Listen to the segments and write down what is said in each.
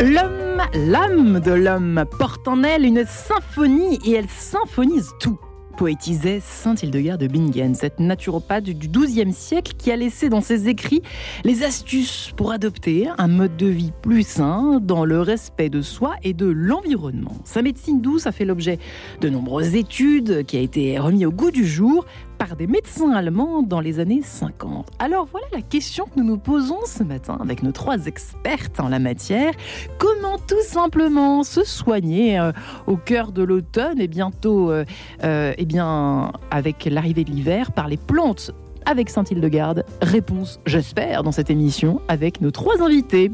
L'homme, l'âme de l'homme porte en elle une symphonie et elle symphonise tout poétisait Saint Hildegard de Bingen, cette naturopathe du XIIe siècle qui a laissé dans ses écrits les astuces pour adopter un mode de vie plus sain dans le respect de soi et de l'environnement. Sa médecine douce a fait l'objet de nombreuses études qui a été remis au goût du jour par des médecins allemands dans les années 50. Alors voilà la question que nous nous posons ce matin avec nos trois expertes en la matière. Comment tout simplement se soigner euh, au cœur de l'automne et bientôt, euh, euh, eh bien, avec l'arrivée de l'hiver par les plantes avec Saint-Hildegarde? Réponse, j'espère, dans cette émission avec nos trois invités.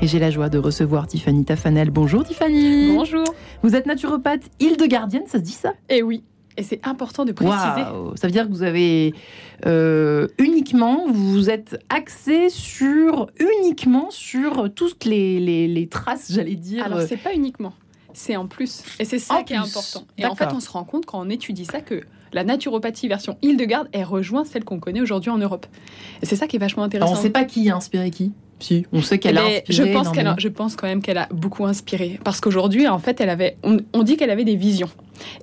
Et j'ai la joie de recevoir Tiffany Tafanel. Bonjour Tiffany. Bonjour. Vous êtes naturopathe hildegardienne, ça se dit ça? Eh oui. Et c'est important de préciser. Ça veut dire que vous avez euh, uniquement, vous êtes axé sur uniquement sur toutes les, les, traces, j'allais dire. Alors c'est pas uniquement, c'est en plus. Et c'est ça qui est important. Et en fait, on se rend compte quand on étudie ça que la naturopathie version Hildegarde, elle rejoint celle qu'on connaît aujourd'hui en Europe. Et c'est ça qui est vachement intéressant. on ne sait pas qui a inspiré qui si, on sait qu'elle a inspiré. Je pense, qu'elle je pense quand même qu'elle a beaucoup inspiré. Parce qu'aujourd'hui, en fait, elle avait, on, dit qu'elle avait des visions.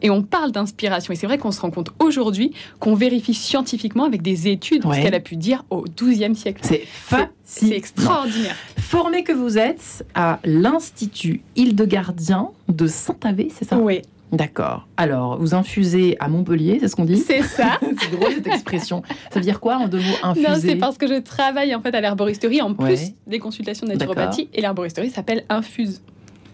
Et on parle d'inspiration. Et c'est vrai qu'on se rend compte aujourd'hui qu'on vérifie scientifiquement avec des études ce qu'elle a pu dire au XIIe siècle. C'est C'est extraordinaire. Formé que vous êtes à l'Institut Hildegardien de Saint-Avé, c'est ça? Oui. D'accord. Alors, vous infusez à Montpellier, c'est ce qu'on dit C'est ça. c'est drôle cette expression. Ça veut dire quoi en deux mots infuser Non, c'est parce que je travaille en fait à l'herboristerie en plus des consultations de naturopathie et l'herboristerie s'appelle Infuse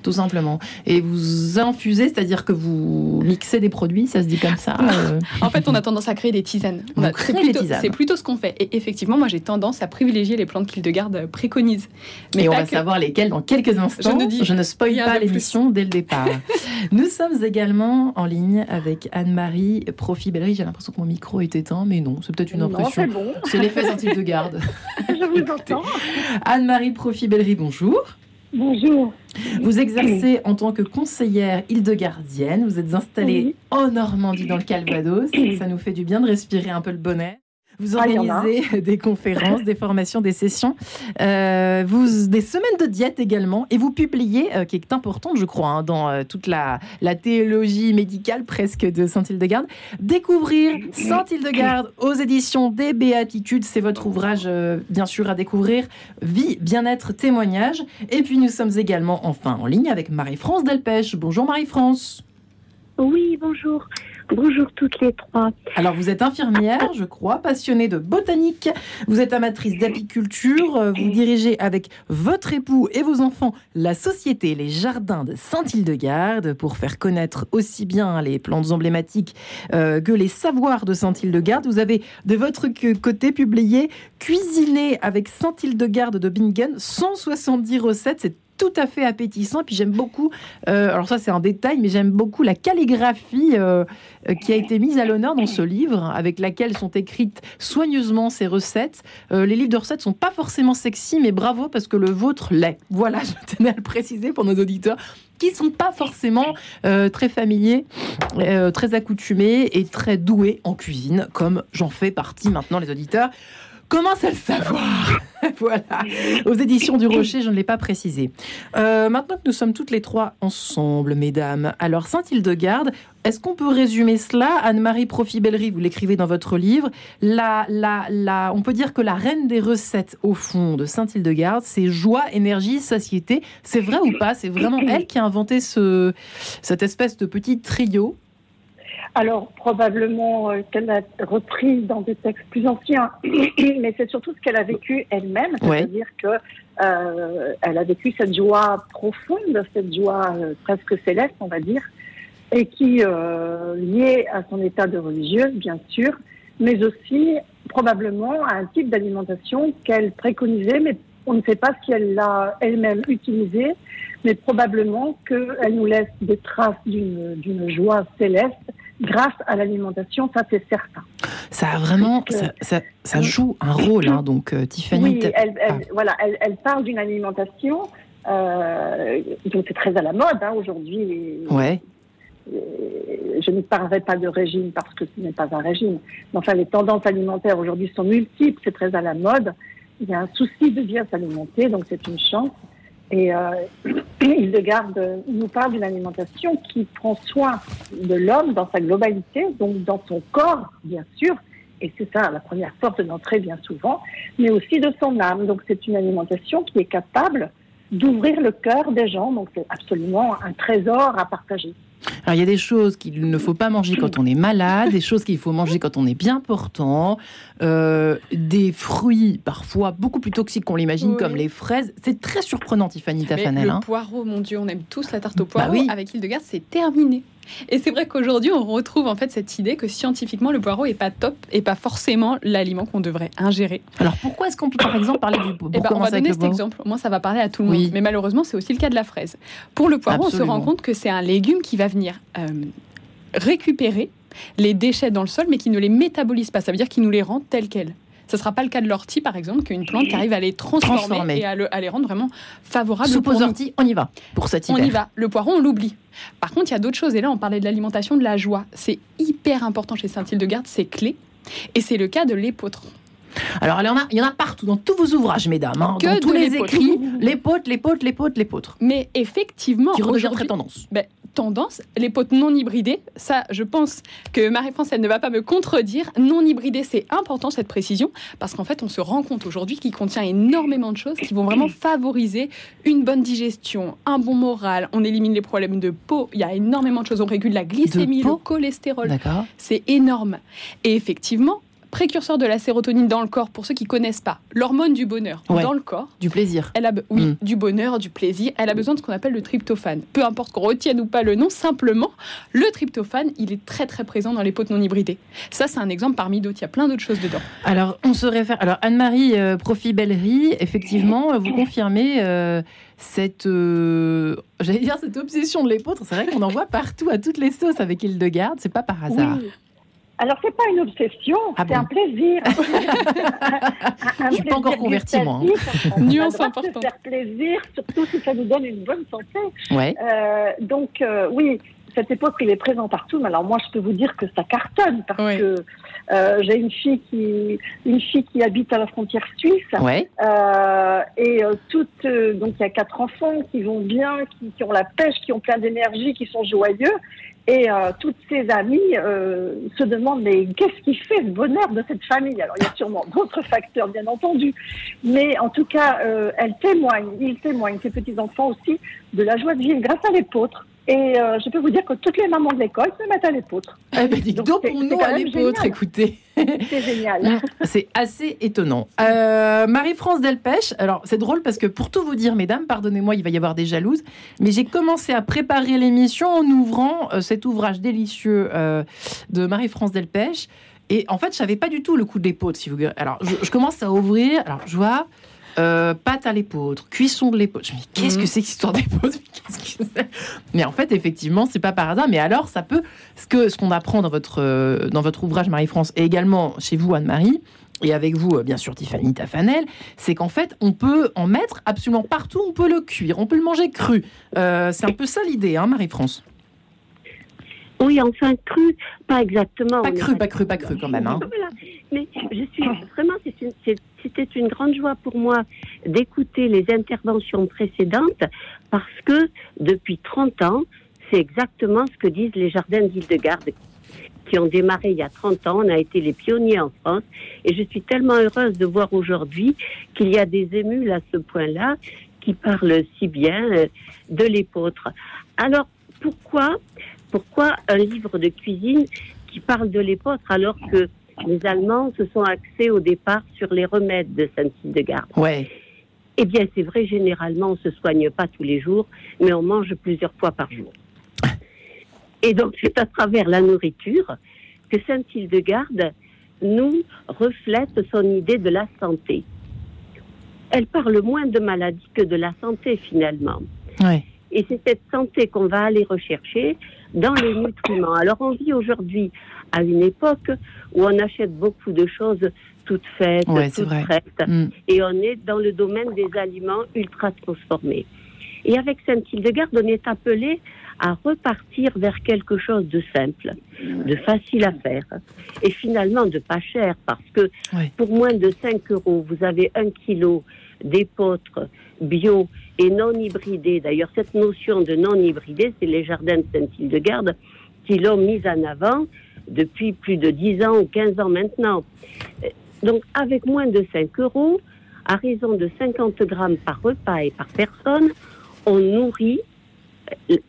tout simplement. Et vous infusez, c'est-à-dire que vous mixez des produits, ça se dit comme ça euh En fait, on a tendance à créer des tisanes. C'est plutôt, ce qu'on fait. Et effectivement, moi, j'ai tendance à privilégier les plantes qu'Hildegarde euh, préconise. Mais Et on va savoir lesquelles dans quelques instants. Je ne, je ne spoil pas l'émission dès le départ. Nous sommes également en ligne avec Anne-Marie Profibellery. J'ai l'impression que mon micro est éteint, mais non, c'est peut-être une impression. C'est l'effet Saint-Hildegarde. je vous entends. Anne-Marie Profibellery, bonjour. Bonjour. Vous exercez en tant que conseillère île-de-gardienne. Vous êtes installée en Normandie, dans le Calvados. Ça nous fait du bien de respirer un peu le bonnet. Vous ah, organisez des conférences, des formations, des sessions, euh, vous, des semaines de diète également, et vous publiez, euh, qui est importante, je crois, hein, dans euh, toute la, la, théologie médicale presque de Saint-Hildegarde. Découvrir Saint-Hildegarde aux éditions des Béatitudes, c'est votre ouvrage, bien sûr, à découvrir. Vie, bien-être, témoignage. Et puis nous sommes également enfin en ligne avec Marie-France Delpech. Bonjour Marie-France. Oui, bonjour. Bonjour toutes les trois. Alors vous êtes infirmière, je crois, passionnée de botanique, vous êtes amatrice d'apiculture, euh, vous dirigez avec votre époux et vos enfants la société Les Jardins de Saint-Hildegarde pour faire connaître aussi bien les plantes emblématiques euh, que les savoirs de Saint-Hildegarde. Vous avez de votre côté publié Cuisiner avec Saint-Hildegarde de Bingen, 170 recettes, tout à fait appétissant. Puis j'aime beaucoup, euh, alors ça c'est un détail, mais j'aime beaucoup la calligraphie euh, euh, qui a été mise à l'honneur dans ce livre, avec laquelle sont écrites soigneusement ces recettes. les livres de recettes sont pas forcément sexy, mais bravo parce que le vôtre l'est. Voilà, je tenais à le préciser pour nos auditeurs qui sont pas forcément très familiers, très accoutumés et très doués en cuisine, comme j'en fais partie maintenant, les auditeurs. Comment ça le savoir Voilà, aux éditions du Rocher, je ne l'ai pas précisé. Euh, maintenant que nous sommes toutes les trois ensemble, mesdames, alors Saint-Hildegarde, est-ce qu'on peut résumer cela? Anne-Marie Profibellery, vous l'écrivez dans votre livre. La, la, la, on peut dire que la reine des recettes, au fond, de Saint-Hildegarde, c'est joie, énergie, satiété. C'est vrai ou pas? C'est vraiment elle qui a inventé ce, cette espèce de petit trio? Alors, probablement euh, qu'elle a repris dans des textes plus anciens, mais c'est surtout ce qu'elle a vécu elle-même, c'est-à-dire qu'elle que euh, elle a vécu cette joie profonde, cette joie euh, presque céleste, on va dire, et qui euh, liée à son état de religieuse, bien sûr, mais aussi probablement à un type d'alimentation qu'elle préconisait, mais on ne sait pas si elle l'a elle-même utilisé, mais probablement qu'elle nous laisse des traces d'une joie céleste grâce à l'alimentation, ça c'est certain. Ça a vraiment, ça, ça, joue un rôle, hein, donc euh, Tiffany. Oui, elle, elle, voilà, elle, elle parle d'une alimentation, euh, donc c'est très à la mode hein, aujourd'hui. Ouais. Je ne parlerai pas de régime parce que ce n'est pas un régime. Mais enfin, les tendances alimentaires aujourd'hui sont multiples, c'est très à la mode. il y a un souci de bien s'alimenter, donc c'est une chance. Et euh, Hildegarde nous parle d'une alimentation qui prend soin de l'homme dans sa globalité, donc dans son corps, bien sûr, et c'est ça la première porte d'entrée bien souvent, mais aussi de son âme. Donc c'est une alimentation qui est capable d'ouvrir le cœur des gens, donc c'est absolument un trésor à partager. Alors il y a des choses qu'il ne faut pas manger quand on est malade, des choses qu'il faut manger quand on est bien portant, euh, des fruits parfois beaucoup plus toxiques qu'on l'imagine, comme les fraises. C'est très surprenant, Tiffany Tafanel. Le hein. poireau, mon Dieu, on aime tous la tarte au bah poireau. Avec Hildegard, c'est terminé. Et c'est vrai qu'aujourd'hui, on retrouve en fait cette idée que scientifiquement, le poireau est pas top et pas forcément l'aliment qu'on devrait ingérer. Alors pourquoi est-ce qu'on peut par exemple parler du poireau eh ben, On va donner cet exemple. Moi, ça va parler à tout le monde. Mais malheureusement, c'est aussi le cas de la fraise. Pour le poireau, on se rend compte que c'est un légume qui va venir récupérer les déchets dans le sol, mais qui ne les métabolise pas. Ça veut dire qu'il nous les rend tels quels. Ce ne sera pas le cas de l'ortie, par exemple, qui est une plante qui arrive à les transformer, et à, les rendre vraiment favorables. Soupe aux orties, on y va pour cette hiver. On y va. Le poireau, on l'oublie. Par contre, il y a d'autres choses. Et là, on parlait de l'alimentation, de la joie. C'est hyper important chez Saint-Hildegarde, c'est clé. Et c'est le cas de l'épeautre. Alors, il y, en a, il y en a partout, dans tous vos ouvrages, mesdames. Hein, dans tous les écrits, l'épeautre, l'épeautre, l'épeautre, l'épeautre. Mais effectivement. Qui redevient très tendance. Ben, tendance, les potes non hybridées, ça, je pense que Marie-France, elle ne va pas me contredire. Non hybridé, c'est important cette précision, parce qu'en fait, on se rend compte aujourd'hui qu'il contient énormément de choses qui vont vraiment favoriser une bonne digestion, un bon moral. On élimine les problèmes de peau. Il y a énormément de choses. On régule la glycémie, le cholestérol. C'est énorme. Et effectivement, précurseur de la sérotonine dans le corps, pour ceux qui connaissent pas, l'hormone du bonheur dans le corps. Du plaisir. Elle a, oui, mm. du bonheur, du plaisir. Elle a besoin de ce qu'on appelle le tryptophane. Peu importe qu'on retienne ou pas le nom, simplement, le tryptophane, il est très très présent dans les potes non hybridées. Ça, c'est un exemple parmi d'autres. Il y a plein d'autres choses dedans. Alors, on se réfère. Alors, Anne-Marie euh, Profi-Bellerie, effectivement, vous confirmez. Euh, cette, euh, j'allais dire cette obsession de l'épeautre, c'est vrai qu'on en voit partout à toutes les sauces avec Hildegarde, c'est pas par hasard. Alors, c'est pas une obsession, ah c'est un plaisir. Je suis pas encore converti, moi. Hein. Nuance importante. faire plaisir, surtout si ça nous donne une bonne santé. Ouais. Euh, donc, euh, oui, cette époque, il est présent partout. Mais alors, moi, je peux vous dire que ça cartonne parce que euh, j'ai une fille qui, une fille qui habite à la frontière suisse. Euh, et euh, toutes, donc il y a quatre enfants qui vont bien, qui, qui ont la pêche, qui ont plein d'énergie, qui sont joyeux. Et euh, toutes ses amies euh, se demandent mais qu'est-ce qui fait le bonheur de cette famille? Alors il y a sûrement d'autres facteurs bien entendu, mais en tout cas euh, elle témoigne, il témoigne, ses petits enfants aussi de la joie de vivre grâce à l'épôtre. Et euh, je peux vous dire que toutes les mamans de l'école se mettent à l'épeautre. Eh ben, donc, pour nous à l'épeautre, écoutez. C'est génial. c'est assez étonnant. Euh, Marie-France Delpech, alors c'est drôle parce que pour tout vous dire, mesdames, pardonnez-moi, il va y avoir des jalouses, mais j'ai commencé à préparer l'émission en ouvrant euh, cet ouvrage délicieux de Marie-France Delpech. Et en fait, je savais pas du tout le coup de l'épeautre. Si vous... Alors, je, je commence à ouvrir. Alors, je vois euh, pâte à l'épeautre, cuisson de l'épeautre. Je me dis, qu'est-ce que mhm. c'est que cette histoire d'épeautre Mais en fait, effectivement, c'est pas par hasard. Mais alors, ça peut. Ce que ce qu'on apprend dans votre, euh, dans votre ouvrage Marie-France et également chez vous, Anne-Marie, et avec vous, euh, bien sûr, Tiffany Tafanel, c'est qu'en fait, on peut en mettre absolument partout. On peut le cuire, on peut le manger cru. c'est un peu ça l'idée, hein, Marie-France oui, enfin cru, pas exactement. Pas cru, pas cru, pas cru quand même. Hein. Mais je suis vraiment, c'était une grande joie pour moi d'écouter les interventions précédentes parce que depuis 30 ans, c'est exactement ce que disent les jardins d'Île-de-Garde qui ont démarré il y a 30 ans. On a été les pionniers en France et je suis tellement heureuse de voir aujourd'hui qu'il y a des émules à ce point-là qui parlent si bien euh, de l'épôtre. Alors, pourquoi pourquoi un livre de cuisine qui parle de l'épeautre alors que les Allemands se sont axés au départ sur les remèdes de Saint-Hildegarde Ouais. Eh bien, c'est vrai, généralement, on ne se soigne pas tous les jours, mais on mange plusieurs fois par jour. Et donc, c'est à travers la nourriture que Saint-Hildegarde nous reflète son idée de la santé. Elle parle moins de maladie que de la santé, finalement. Ouais. Et c'est cette santé qu'on va aller rechercher dans les nutriments. Alors on vit aujourd'hui à une époque où on achète beaucoup de choses toutes faites, toutes prêtes, mm. et on est dans le domaine des aliments ultra transformés. Et avec Saint-Hildegarde, on est appelé à repartir vers quelque chose de simple, de facile à faire et finalement de pas cher parce que pour moins de 5 euros, vous avez un kilo d'épeautres bio et non hybridés. D'ailleurs, cette notion de non hybridé, c'est les jardins de Saint-Hildegarde qui l'ont mise en avant depuis plus de 10 ans ou 15 ans maintenant. Donc, avec moins de 5 euros, à raison de 50 grammes par repas et par personne, on nourrit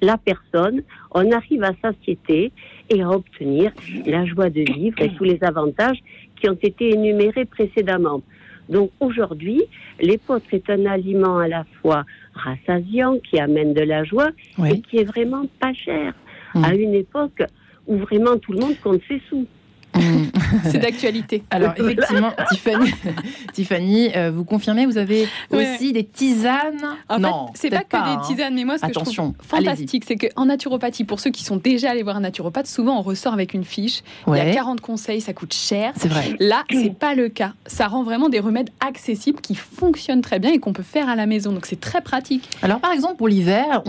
la personne, on arrive à satiété et à obtenir la joie de vivre et tous les avantages qui ont été énumérés précédemment. Donc aujourd'hui, l'épeautre est un aliment à la fois rassasiant, qui amène de la joie et qui est vraiment pas cher, mmh. à une époque où vraiment tout le monde compte ses sous. C'est d'actualité. Alors effectivement, Tiffany, Tiffany euh, vous confirmez, vous avez aussi des tisanes en Non, c'est pas que des hein. tisanes, mais moi ce que Attention, je trouve fantastique, c'est qu'en naturopathie, pour ceux qui sont déjà allés voir un naturopathe, souvent on ressort avec une fiche. Il y a 40 conseils, ça coûte cher. C'est vrai. Là, c'est pas le cas. Ça rend vraiment des remèdes accessibles qui fonctionnent très bien et qu'on peut faire à la maison. Donc c'est très pratique. Alors par exemple pour l'hiver,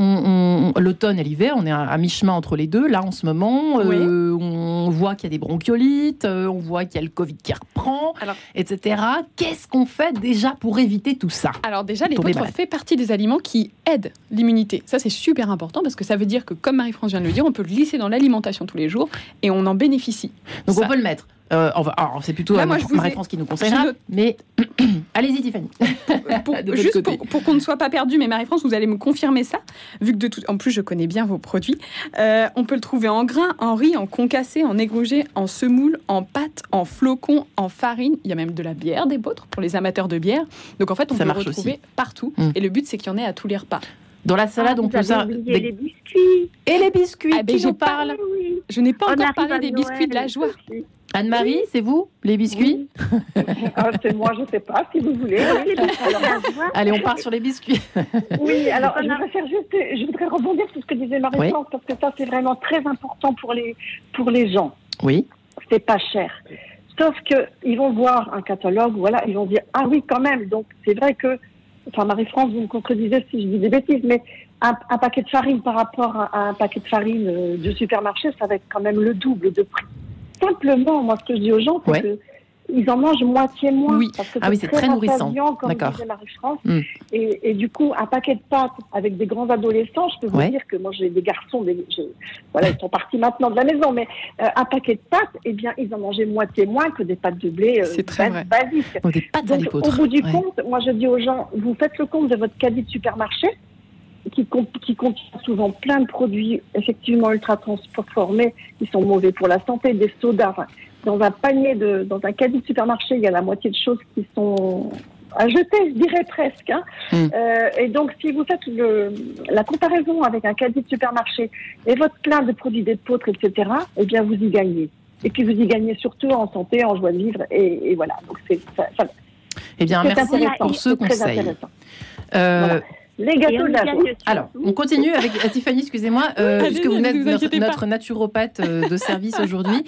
l'automne et l'hiver, on est à, mi-chemin entre les deux. Là en ce moment, euh, on voit qu'il y a des bronchiolites euh, on voit qu'il y a le Covid qui reprend, etc. Qu'est-ce qu'on fait déjà pour éviter tout ça? Alors déjà, les l'épeautre fait partie des aliments qui aident l'immunité. Ça, c'est super important parce que ça veut dire que, comme Marie-France vient de le dire, on peut le glisser dans l'alimentation tous les jours et on en bénéficie. Donc on peut le mettre euh, alors, c'est plutôt Marie-France qui nous conseillera. Mais allez-y, Tiffany. juste pour, qu'on ne soit pas perdu, mais Marie-France, vous allez me confirmer ça, vu que de tout, en plus je connais bien vos produits. Euh, on peut le trouver en grains, en riz, en concassé, en égorgé, en semoule, en pâte, en flocons, en farine. Il y a même de la bière des vôtres pour les amateurs de bière. Donc en fait, on peut le retrouver partout. Mm. Et le but, c'est qu'il y en ait à tous les repas. Dans la salade, ah, on peut ça. Des... les biscuits. Et les biscuits. Ah, ben, je parle. Je n'ai pas encore parlé des biscuits de la joie. Anne-Marie, c'est vous, les biscuits ah, C'est moi, je ne sais pas, si vous voulez. Allez, on part sur les biscuits. oui, alors je voudrais, faire juste, je voudrais rebondir sur ce que disait Marie-France, parce que ça, c'est vraiment très important pour les, pour les gens. Oui. C'est pas cher. Sauf qu'ils vont voir un catalogue, voilà, ils vont dire Ah oui, quand même. Donc, c'est vrai que, enfin, Marie-France, vous me contredisez si je dis des bêtises, mais un, paquet de farine par rapport à un paquet de farine euh, du supermarché, ça va être quand même le double de prix. Simplement, moi, ce que je dis aux gens, c'est que ils en mangent moitié moins. Oui. Parce que ah oui, c'est très, nourrissant. D'accord. Hmm. Et, du coup, un paquet de pâtes avec des grands adolescents, je peux vous dire que moi, j'ai des garçons, des, voilà, ils sont partis maintenant de la maison, mais euh, un paquet de pâtes, eh bien, ils en mangeaient moitié moins que des pâtes de blé euh, très basiques. Oh, des pâtes Donc, au bout du compte, moi, je dis aux gens, vous faites le compte de votre caddie de supermarché, qui, qui contient souvent plein de produits effectivement ultra transformés qui sont mauvais pour la santé, des sodas. Dans un panier de, dans un caddie de supermarché, il y a la moitié de choses qui sont à jeter, je dirais presque. Hein. Hmm. Euh, et donc, si vous faites le, la comparaison avec un caddie de supermarché et votre plein de produits d'épeautre, etc., eh bien, vous y gagnez. Et puis, vous y gagnez surtout en santé, en joie de vivre. Et, voilà. Donc, c'est ça, eh bien, merci pour ce conseil. Euh, les gâteaux de la Alors, on continue avec euh, Tiffany, excusez-moi, euh, puisque vous êtes notre, naturopathe euh, de service aujourd'hui.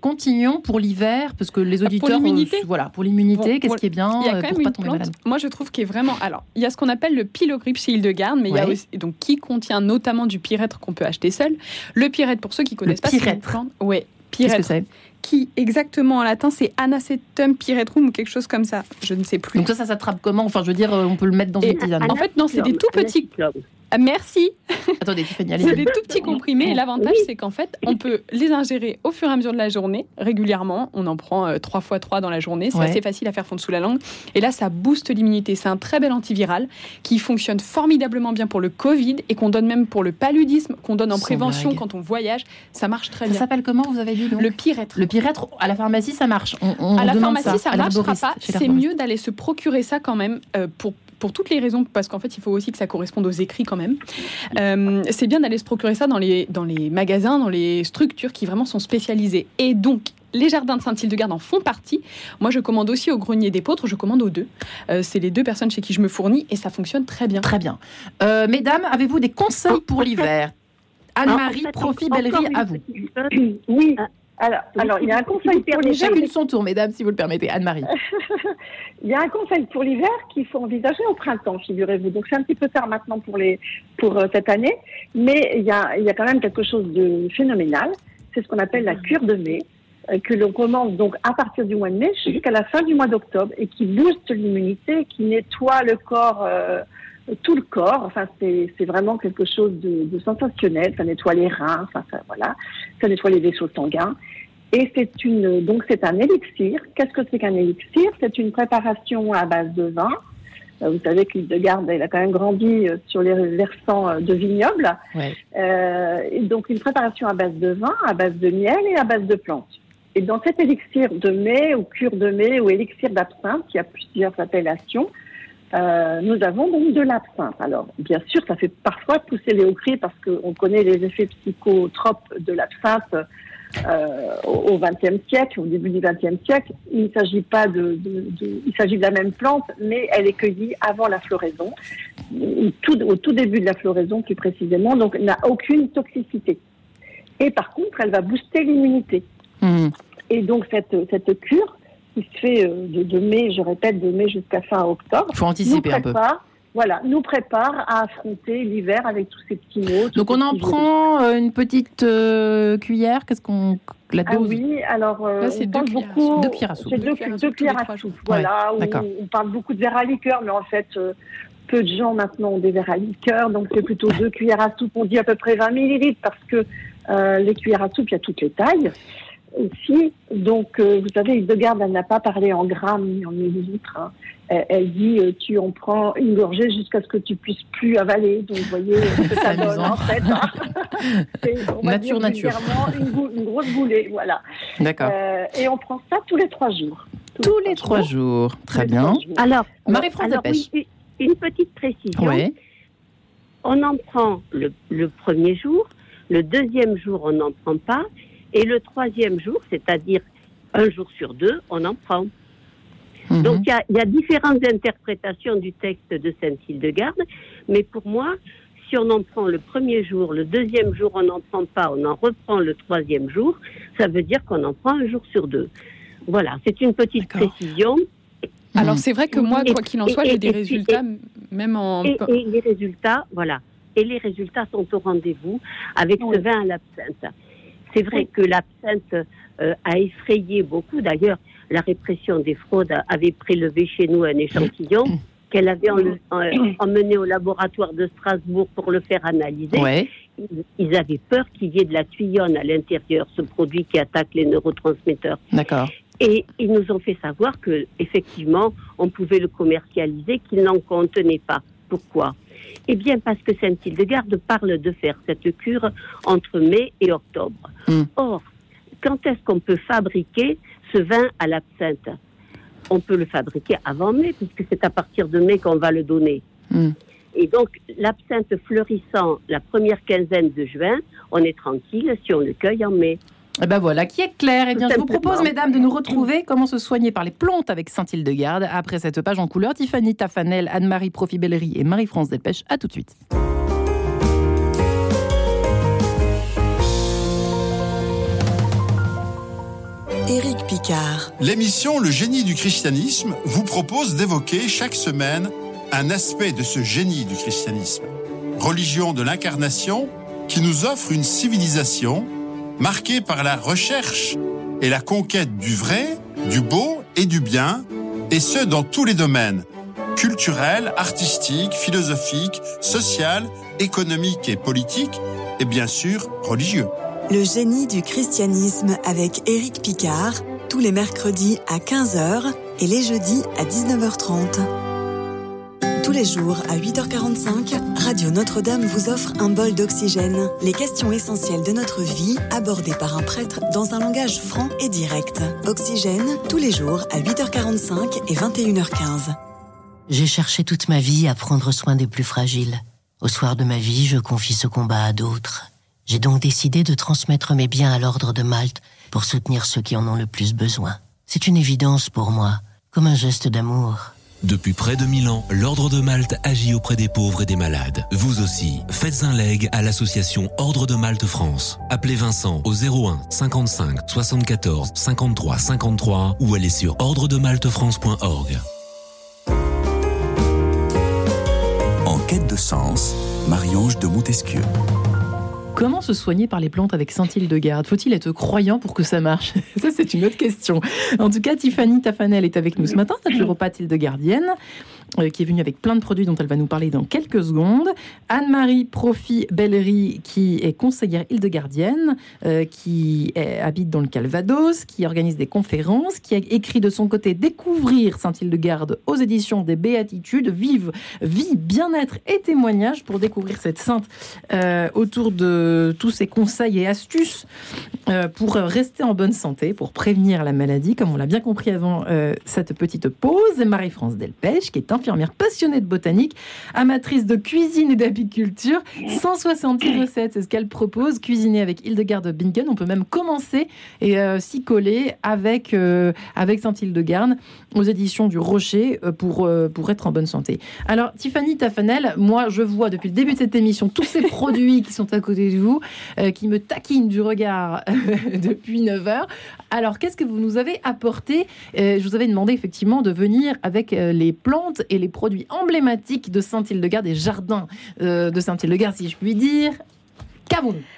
continuons pour l'hiver, parce que les auditeurs. Pour l'immunité Voilà, pour l'immunité, qu'est-ce qui est bien pour pas tomber malade Moi, je trouve qu'il est vraiment. Alors, il y a ce qu'on appelle le pylogrip chez Hildegarde, mais il y a aussi. Donc, qui contient notamment du pyrètre qu'on peut acheter seul. Le pyrètre, pour ceux qui connaissent pas, c'est une plante. Ouais, pyrètre qui exactement en latin c'est anacetum pyretrum ou quelque chose comme ça. Je ne sais plus. Donc ça, ça s'attrape comment Enfin, je veux dire, euh, on peut le mettre dans une tisane. En fait, non, c'est des tout petits. Ah, merci. Attendez, Tiffany, allez. C'est des tout petits comprimés. Et l'avantage, c'est qu'en fait, on peut les ingérer au fur et à mesure de la journée, régulièrement. On en prend euh, trois fois trois dans la journée. C'est assez facile à faire fondre sous la langue. Et là, ça booste l'immunité. C'est un très bel antiviral qui fonctionne formidablement bien pour le Covid et qu'on donne même pour le paludisme, qu'on donne en prévention quand on voyage. Ça marche très bien. Ça s'appelle comment, vous avez dit Le pyrètre. Le pyrètre, à la pharmacie, ça marche. à la pharmacie, ça, ne marchera pas. C'est mieux d'aller se procurer ça quand même euh, pour pour toutes les raisons, parce qu'en fait, il faut aussi que ça corresponde aux écrits quand même. Euh, c'est bien d'aller se procurer ça dans les, dans les magasins, dans les structures qui vraiment sont spécialisées. Et donc, les jardins de Saint-Hildegarde en font partie. Moi, je commande aussi au Grenier des Pôtres, je commande aux deux. Euh, c'est les deux personnes chez qui je me fournis et ça fonctionne très bien. Très bien. Euh, mesdames, avez-vous des conseils pour l'hiver? Anne-Marie, Profi Bellerie, à vous. Oui, Alors, alors il y a un conseil pour l'hiver. Chacune son tour, mesdames, si vous le permettez. Anne-Marie. il y a un conseil pour l'hiver qu'il faut envisager au printemps, figurez-vous. Donc c'est un petit peu tard maintenant pour, les, pour euh, cette année, mais il y, a, il y a quand même quelque chose de phénoménal. C'est ce qu'on appelle la cure de mai euh, que l'on commence donc à partir du mois de mai jusqu'à la fin du mois d'octobre et qui booste l'immunité, qui nettoie le corps, euh, tout le corps. Enfin, c'est vraiment quelque chose de, de, sensationnel. Ça nettoie les reins, enfin, ça, voilà, ça nettoie les vaisseaux sanguins. Et c'est une, donc c'est un élixir. Qu'est-ce que c'est qu'un élixir? C'est une préparation à base de vin. Euh, vous savez que de Garde, elle a quand même grandi sur les versants de vignobles. Ouais. Euh, et donc une préparation à base de vin, à base de miel et à base de plantes. Et dans cet élixir de mai ou cure de mai ou élixir d'absinthe, il y a plusieurs appellations, euh, nous avons donc de l'absinthe. Alors, bien sûr, ça fait parfois pousser les hauts cris parce qu'on connaît les effets psychotropes de l'absinthe euh, au XXe siècle, au début du XXe siècle. Il ne s'agit pas de, de, de, il s'agit de la même plante, mais elle est cueillie avant la floraison, tout, au tout début de la floraison plus précisément, donc n'a aucune toxicité. Et par contre, elle va booster l'immunité. Mmh. Et donc cette, cette cure qui se fait euh, de, de mai, je répète, de mai jusqu'à fin octobre. Il faut anticiper un peu. Voilà, nous prépare à affronter l'hiver avec tous ces petits mots. Donc on en prend euh, une petite euh, cuillère. Qu'est-ce qu'on la dose? Ah oui, alors Là, on parle beaucoup. Deux cuillères à soupe. C'est deux, deux cuillères à soupe. Voilà, ouais, on, on, parle beaucoup de verre à liqueur, mais en fait. peu de gens maintenant ont des verres à liqueur, donc c'est plutôt deux cuillères à soupe. On dit à peu près 20 millilitres parce que euh, les cuillères à soupe, il y a toutes les tailles aussi. Donc, euh, vous savez, Hildegard, elle n'a pas parlé en grammes ni en millilitres. Hein. Elle, elle, dit euh, tu en prends une gorgée jusqu'à ce que tu puisses plus avaler. Donc, vous voyez ce que ça donne en fait. Hein. nature, nature. Une, une, grosse boulée, voilà. D'accord. Euh, et on prend ça tous les trois jours. Tous, tous les trois jours. jours. Très tous bien. Jours. Alors, Marie-France Dépêche. Oui, une petite précision. Ouais. On en prend le, le premier jour. Le deuxième jour, on n'en prend pas. Et le troisième jour, c'est-à-dire un jour sur deux, on en prend. Mmh. Donc il y, y, a différentes interprétations du texte de Sainte-Hildegarde, mais pour moi, si on en prend le premier jour, le deuxième jour on n'en prend pas, on en reprend le troisième jour, ça veut dire qu'on en prend un jour sur deux. Voilà, c'est une petite précision. Alors c'est vrai que moi, quoi qu'il en soit, j'ai des résultats, et, même en... Et, et, les résultats, voilà. Et les résultats sont au rendez-vous avec oui. ce vin à l'absinthe. C'est vrai que l'absinthe euh, a effrayé beaucoup. D'ailleurs, la répression des fraudes avait prélevé chez nous un échantillon qu'elle avait en, emmené au laboratoire de Strasbourg pour le faire analyser. Ouais. Ils, avaient peur qu'il y ait de la tuyonne à l'intérieur, ce produit qui attaque les neurotransmetteurs. D'accord. Et ils nous ont fait savoir que effectivement, on pouvait le commercialiser, qu'il n'en contenait pas. Pourquoi? Eh bien, parce que Sainte-Hildegarde parle de faire cette cure entre mai et octobre. Mm. Or, quand est-ce qu'on peut fabriquer ce vin à l'absinthe? On peut le fabriquer avant mai, puisque c'est à partir de mai qu'on va le donner. Mm. Et donc, l'absinthe fleurissant la première quinzaine de juin, on est tranquille si on le cueille en mai. Et ben voilà, qui est clair. Eh bien, je vous propose, mesdames, de nous retrouver comment se soigner par les plantes avec Saint-Hildegarde après cette page en couleur. Tiffany Tafanel, Anne-Marie Profibellerie et Marie-France Delpech. À tout de suite. Éric Picard. L'émission Le génie du christianisme vous propose d'évoquer chaque semaine un aspect de ce génie du christianisme. Religion de l'incarnation qui nous offre une civilisation marquée par la recherche et la conquête du vrai, du beau et du bien, et ce dans tous les domaines culturel, artistique, philosophique, social, économique et politique, et bien sûr religieux. Le génie du christianisme avec Éric Picard, tous les mercredis à 15h et les jeudis à 19h30. Tous les jours à 8h45, Radio Notre-Dame vous offre un bol d'oxygène. Les questions essentielles de notre vie abordées par un prêtre dans un langage franc et direct. Oxygène, tous les jours à 8h45 et 21h15. J'ai cherché toute ma vie à prendre soin des plus fragiles. Au soir de ma vie, je confie ce combat à d'autres. J'ai donc décidé de transmettre mes biens à l'ordre de Malte pour soutenir ceux qui en ont le plus besoin. C'est une évidence pour moi, comme un geste d'amour. Depuis près de 1000 ans, l'Ordre de Malte agit auprès des pauvres et des malades. Vous aussi, faites un leg à l'association Ordre de Malte France. Appelez Vincent au 01 55 74 53 53 ou allez sur ordredemaltefrance.org. En quête de sens, Marie-Ange de Montesquieu. Comment se soigner par les plantes avec Saint-Hildegarde? Faut-il être croyant pour que ça marche? Ça, c'est une autre question. En tout cas, Tiffany Tafanel est avec nous ce matin, naturopathe hildegardienne. Euh, qui est venue avec plein de produits dont elle va nous parler dans quelques secondes. Anne-Marie Profi Bellery, qui est conseillère hildegardienne, euh, qui habite dans le Calvados, qui organise des conférences, qui a écrit de son côté Découvrir Sainte-Hildegarde aux éditions des Béatitudes, Vive, Vie, Bien-être et témoignages pour découvrir cette sainte euh, autour de tous ses conseils et astuces pour rester en bonne santé, pour prévenir la maladie, comme on l'a bien compris avant cette petite pause. Marie-France Delpech, qui est infirmière passionnée de botanique, amatrice de cuisine et d'apiculture. 170 recettes, c'est ce qu'elle propose. Cuisiner avec Hildegarde Bingen. On peut même commencer et euh, s'y coller avec, euh, avec Saint-Hildegarde aux éditions du Rocher euh, pour, pour être en bonne santé. Alors, Tiffany Tafanel, moi, je vois depuis le début de cette émission tous ces produits qui sont à côté de vous, qui me taquinent du regard depuis 9 heures. Alors, qu'est-ce que vous nous avez apporté? Je vous avais demandé effectivement de venir avec les plantes et les produits emblématiques de Saint-Hildegarde, des jardins euh, de Saint-Hildegarde, si je puis dire.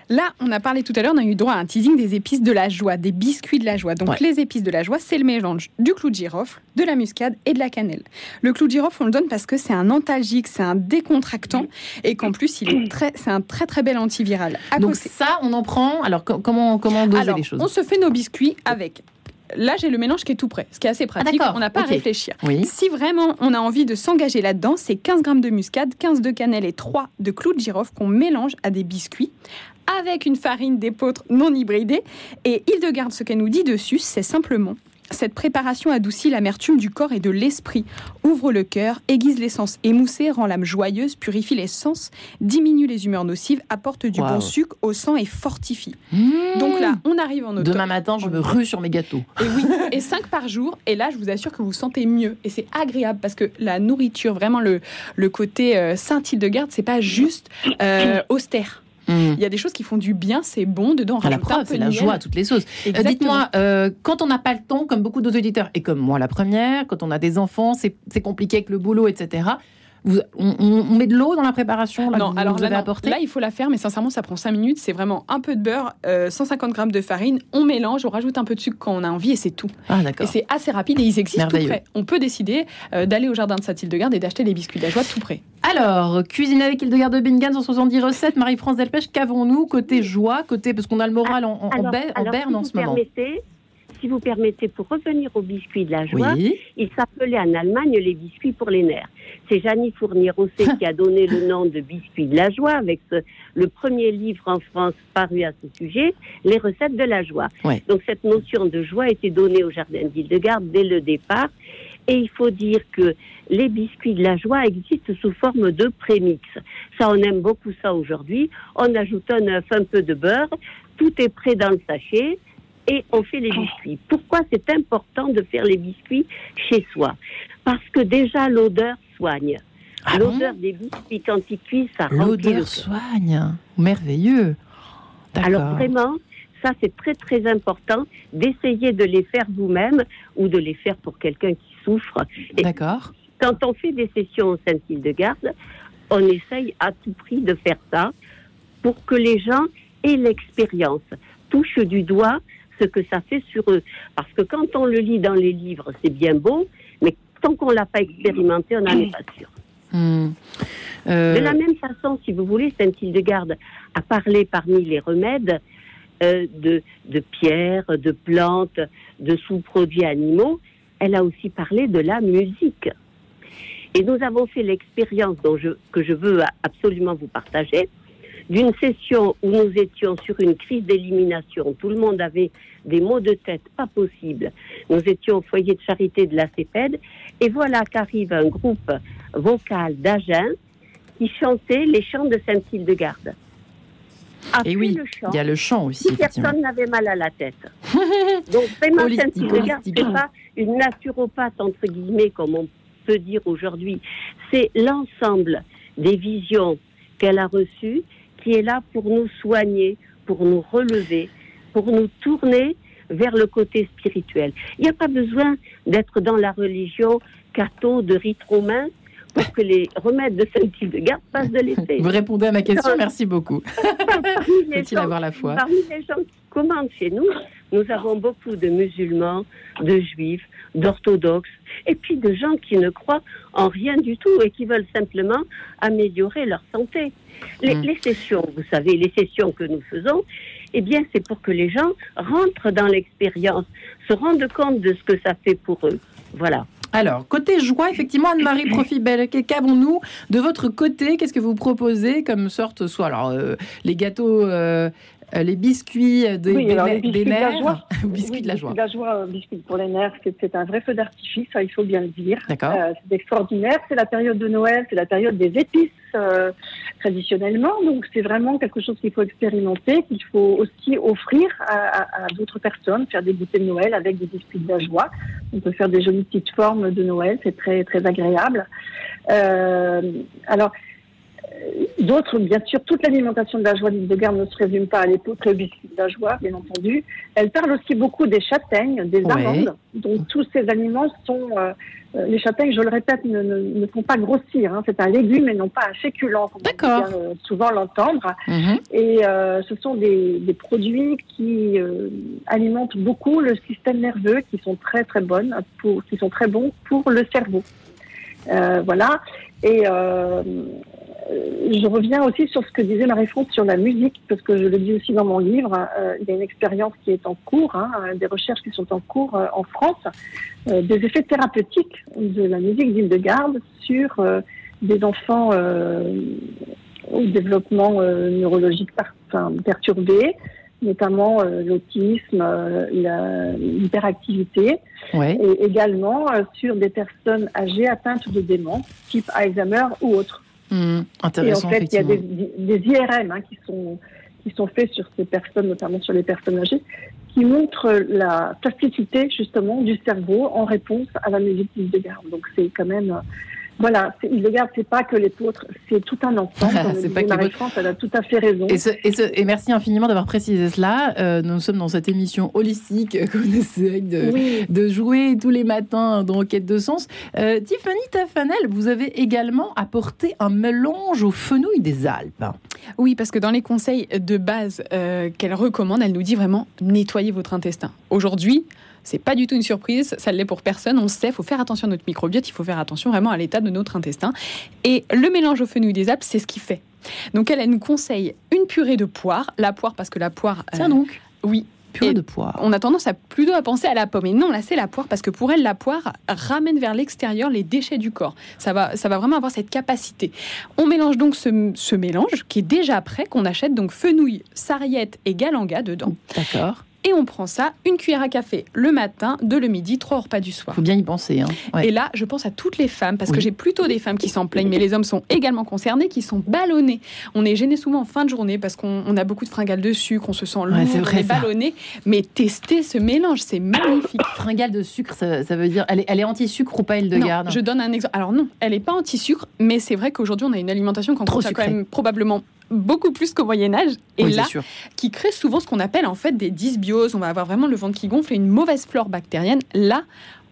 Là, on a parlé tout à l'heure, on a eu droit à un teasing des épices de la joie, des biscuits de la joie. Donc les épices de la joie, c'est le mélange du clou de girofle, de la muscade et de la cannelle. Le clou de girofle, on le donne parce que c'est un antalgique, c'est un décontractant et qu'en plus, il est très, c'est un très très bel antiviral. Donc ça, on en prend? Alors comment comment doser les choses? On se fait nos biscuits avec là, j'ai le mélange qui est tout prêt, ce qui est assez pratique. on n'a pas à réfléchir. Si vraiment on a envie de s'engager là-dedans, c'est 15 grammes de muscade, 15 de cannelle et 3 de clous de girofle qu'on mélange à des biscuits avec une farine d'épeautre non hybridée. Et Hildegarde, ce qu'elle nous dit dessus, c'est simplement cette préparation adoucit l'amertume du corps et de l'esprit, ouvre le cœur, aiguise l'essence émoussée, rend l'âme joyeuse, purifie les sens, diminue les humeurs nocives, apporte du bon sucre au sang et fortifie. Mmh. Donc là, on arrive en automne. Demain matin, je me rue sur mes gâteaux. Et oui, et 5 par jour. Et là, je vous assure que vous vous sentez mieux. Et c'est agréable parce que la nourriture, vraiment le, le côté euh, Saint-Hildegarde, c'est pas juste euh, austère. Mm. Il y a des choses qui font du bien, c'est bon dedans. À la preuve, c'est la joie à toutes les sauces. Euh, dites-moi, euh, quand on n'a pas le temps, comme beaucoup d'autres auditeurs, et comme moi la première, quand on a des enfants, c'est compliqué avec le boulot, etc on, met de l'eau dans la préparation là, Non, alors là, là, il faut la faire, mais sincèrement, ça prend 5 minutes. C'est vraiment un peu de beurre, 150 euh, grammes de farine, on mélange, on rajoute un peu de sucre quand on a envie et c'est tout. Ah, d'accord. Et c'est assez rapide et ils existent tout près. On peut décider euh, d'aller au jardin de Saint-Hildegarde et d'acheter les biscuits de la joie tout près. Alors, cuisiner avec Hildegarde de Bingen, 170 recettes. Marie-France Delpech, qu'avons-nous côté joie, côté parce qu'on a le moral en, berne en ce moment si vous permettez, pour revenir aux biscuits de la joie, il s'appelait en Allemagne les biscuits pour les nerfs. C'est Janie Fournier-Rosset qui a donné le nom de biscuits de la joie avec le premier livre en France paru à ce sujet, Les recettes de la joie. Donc cette notion de joie a été donnée au Jardin d'Île-de-Garde dès le départ. Et il faut dire que les biscuits de la joie existent sous forme de prémix. Ça, on aime beaucoup ça aujourd'hui. On ajoute un œuf, un peu de beurre, tout est prêt dans le sachet et on fait les biscuits. Pourquoi c'est important de faire les biscuits chez soi? Parce que déjà l'odeur soigne. Ah l'odeur des biscuits quand ils cuisent, ça L'odeur soigne, merveilleux. Alors vraiment, ça c'est très très important d'essayer de les faire vous-même ou de les faire pour quelqu'un qui souffre. D'accord. Quand on fait des sessions au Saint-Île-de-Garde, on essaye à tout prix de faire ça pour que les gens aient l'expérience, touchent du doigt ce que ça fait sur eux. Parce que quand on le lit dans les livres, c'est bien beau, tant qu'on l'a pas expérimenté, on n'en est pas sûr. Hmm. Euh, de la même façon, si vous voulez, Saint-Hildegarde a parlé parmi les remèdes euh, de, de pierres, de plantes, de sous-produits animaux. Elle a aussi parlé de la musique. Et nous avons fait l'expérience que je veux absolument vous partager d'une session où nous étions sur une crise d'élimination. Tout le monde avait des maux de tête pas possibles. Nous étions au foyer de charité de la CEPED et voilà qu'arrive un groupe vocal d'Agen qui chantait les chants de Saint-Hildegarde. et oui, il y a le chant aussi. Si personne n'avait mal à la tête. Donc vraiment, Saint-Hildegarde, c'est pas une naturopathe, entre guillemets, comme on peut dire aujourd'hui. C'est l'ensemble des visions qu'elle a reçues qui est là pour nous soigner, pour nous relever, pour nous tourner vers le côté spirituel. Il n'y a pas besoin d'être dans la religion catho de rite romain pour que les remèdes de Saint-Hildegarde passent de l'effet. Vous répondez à ma question, merci beaucoup. Faut-il avoir la foi? Parmi les gens qui commandent chez nous, nous avons beaucoup de musulmans, de juifs, d'orthodoxes, et puis de gens qui ne croient en rien du tout et qui veulent simplement améliorer leur santé. Les, mm. les sessions, vous savez, les sessions que nous faisons, eh bien, c'est pour que les gens rentrent dans l'expérience, se rendent compte de ce que ça fait pour eux. Voilà. Alors, côté joie, effectivement, Anne-Marie Profibel, qu'avons-nous de votre côté? Qu'est-ce que vous proposez comme sorte, soit alors euh, les gâteaux euh, euh, les biscuits des, oui, des, nerfs. biscuits de la joie. Biscuits de la joie, biscuits pour les nerfs, c'est un vrai feu d'artifice, ça il faut bien le dire. D'accord. Euh, c'est extraordinaire, c'est la période de Noël, c'est la période des épices euh, traditionnellement, donc c'est vraiment quelque chose qu'il faut expérimenter, qu'il faut aussi offrir à, à, d'autres personnes, faire des goûters de Noël avec des biscuits de la joie. On peut faire des jolies petites formes de Noël, c'est très très agréable. Euh, alors D'autres, bien sûr, toute l'alimentation de la joie de garde ne se résume pas à et au biscuit de la joie, bien entendu. Elle parle aussi beaucoup des châtaignes, des amandes. Donc tous ces aliments sont... Euh, euh, les châtaignes, je le répète, ne, ne, font pas grossir. Hein. C'est un légume et non pas un féculent, comme on peut euh, souvent l'entendre. Mhm. Et ce sont des, des produits qui alimentent beaucoup le système nerveux, qui sont très très bonnes, pour, qui sont très bons pour le cerveau. voilà. Et euh, je reviens aussi sur ce que disait Marie-France sur la musique, parce que je le dis aussi dans mon livre. Euh, il y a une expérience qui est en cours, hein, des recherches qui sont en cours euh, en France, des effets thérapeutiques de la musique d'Île-de-Garde sur des enfants au développement neurologique perturbé, notamment l'autisme, l'hyperactivité, et également sur des personnes âgées atteintes de démence, type Alzheimer ou autres. Mmh, intéressant, et en fait, il y a des, des IRM hein, qui, sont, qui sont faits sur ces personnes, notamment sur les personnes âgées, qui montrent la plasticité justement du cerveau en réponse à la musique de garde. Donc c'est quand même voilà, Hildegard, c'est pas que les l'épôtre, c'est tout un ensemble. c'est pas Marie-France, elle a tout à fait raison. Et, merci infiniment d'avoir précisé cela. Euh, nous sommes dans cette émission holistique qu'on essaie de, jouer tous les matins dans Quête de Sens. Euh, Tiffany Tafanel, vous avez également apporté un mélange aux fenouilles des Alpes. Oui, parce que dans les conseils de base euh, qu'elle recommande, elle nous dit vraiment nettoyez votre intestin. Aujourd'hui, c'est pas du tout une surprise, ça l'est pour personne. On sait, il faut faire attention à notre microbiote, il faut faire attention vraiment à l'état de notre intestin. Et le mélange au fenouil des Alpes, c'est ce qui fait. Donc elle, nous conseille une purée de poire. La poire, parce que la poire. Tiens donc. Oui, Purée de poire. On a tendance à plutôt à penser à la pomme. Et non, là, c'est la poire parce que pour elle, la poire ramène vers l'extérieur les déchets du corps. Ça va, ça va vraiment avoir cette capacité. On mélange donc ce, ce mélange qui est déjà prêt, qu'on achète donc fenouil, sarriette et galanga dedans. D'accord et on prend ça, une cuillère à café le matin, deux le midi, trois repas du soir. Faut bien y penser. Hein. Et là, je pense à toutes les femmes, parce que j'ai plutôt des femmes qui s'en plaignent, mais les hommes sont également concernés, qui sont ballonnés. On est gêné souvent en fin de journée parce qu'on a beaucoup de fringales de sucre, on se sent lourd, on est ballonné. Mais tester ce mélange, c'est magnifique. Fringale de sucre, ça, veut dire, elle est, elle est anti-sucre ou pas, elle de garde Je donne un exemple. Alors non, elle n'est pas anti-sucre, mais c'est vrai qu'aujourd'hui, on a une alimentation qu'on trouve quand même probablement beaucoup plus qu'au Moyen Âge, et là, qui crée souvent ce qu'on appelle en fait des dysbioses. On va avoir vraiment le ventre qui gonfle et une mauvaise flore bactérienne. Là,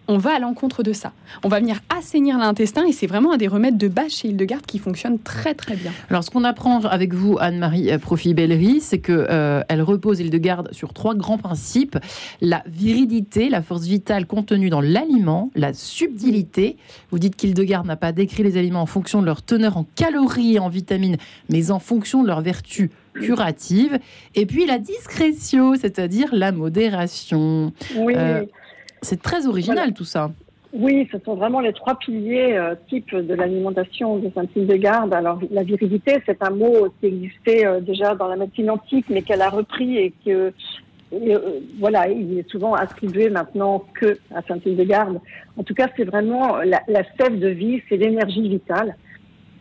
on va à l'encontre de ça. On va venir assainir l'intestin et c'est vraiment un des remèdes de base chez Hildegarde qui fonctionne très très bien. Alors ce qu'on apprend avec vous, Anne-Marie Profi-Bellery, c'est que euh, elle repose Hildegarde sur trois grands principes la viridité, la force vitale contenue dans l'aliment, la subtilité. Vous dites qu'Hildegarde n'a pas décrit les aliments en fonction de leur teneur en calories et en vitamines, mais en fonction de leur vertu curative. Et puis la discrétion, c'est-à-dire la modération. Oui. Euh, c'est très original tout ça. Oui, ce sont vraiment les trois piliers euh, types de l'alimentation de Saint-Hildegarde. Alors, la virilité, c'est un mot qui existait euh, déjà dans la médecine antique, mais qu'elle a repris et que, euh, voilà, il est souvent attribué maintenant que à Saint-Hildegarde. En tout cas, c'est vraiment la, la sève de vie, c'est l'énergie vitale.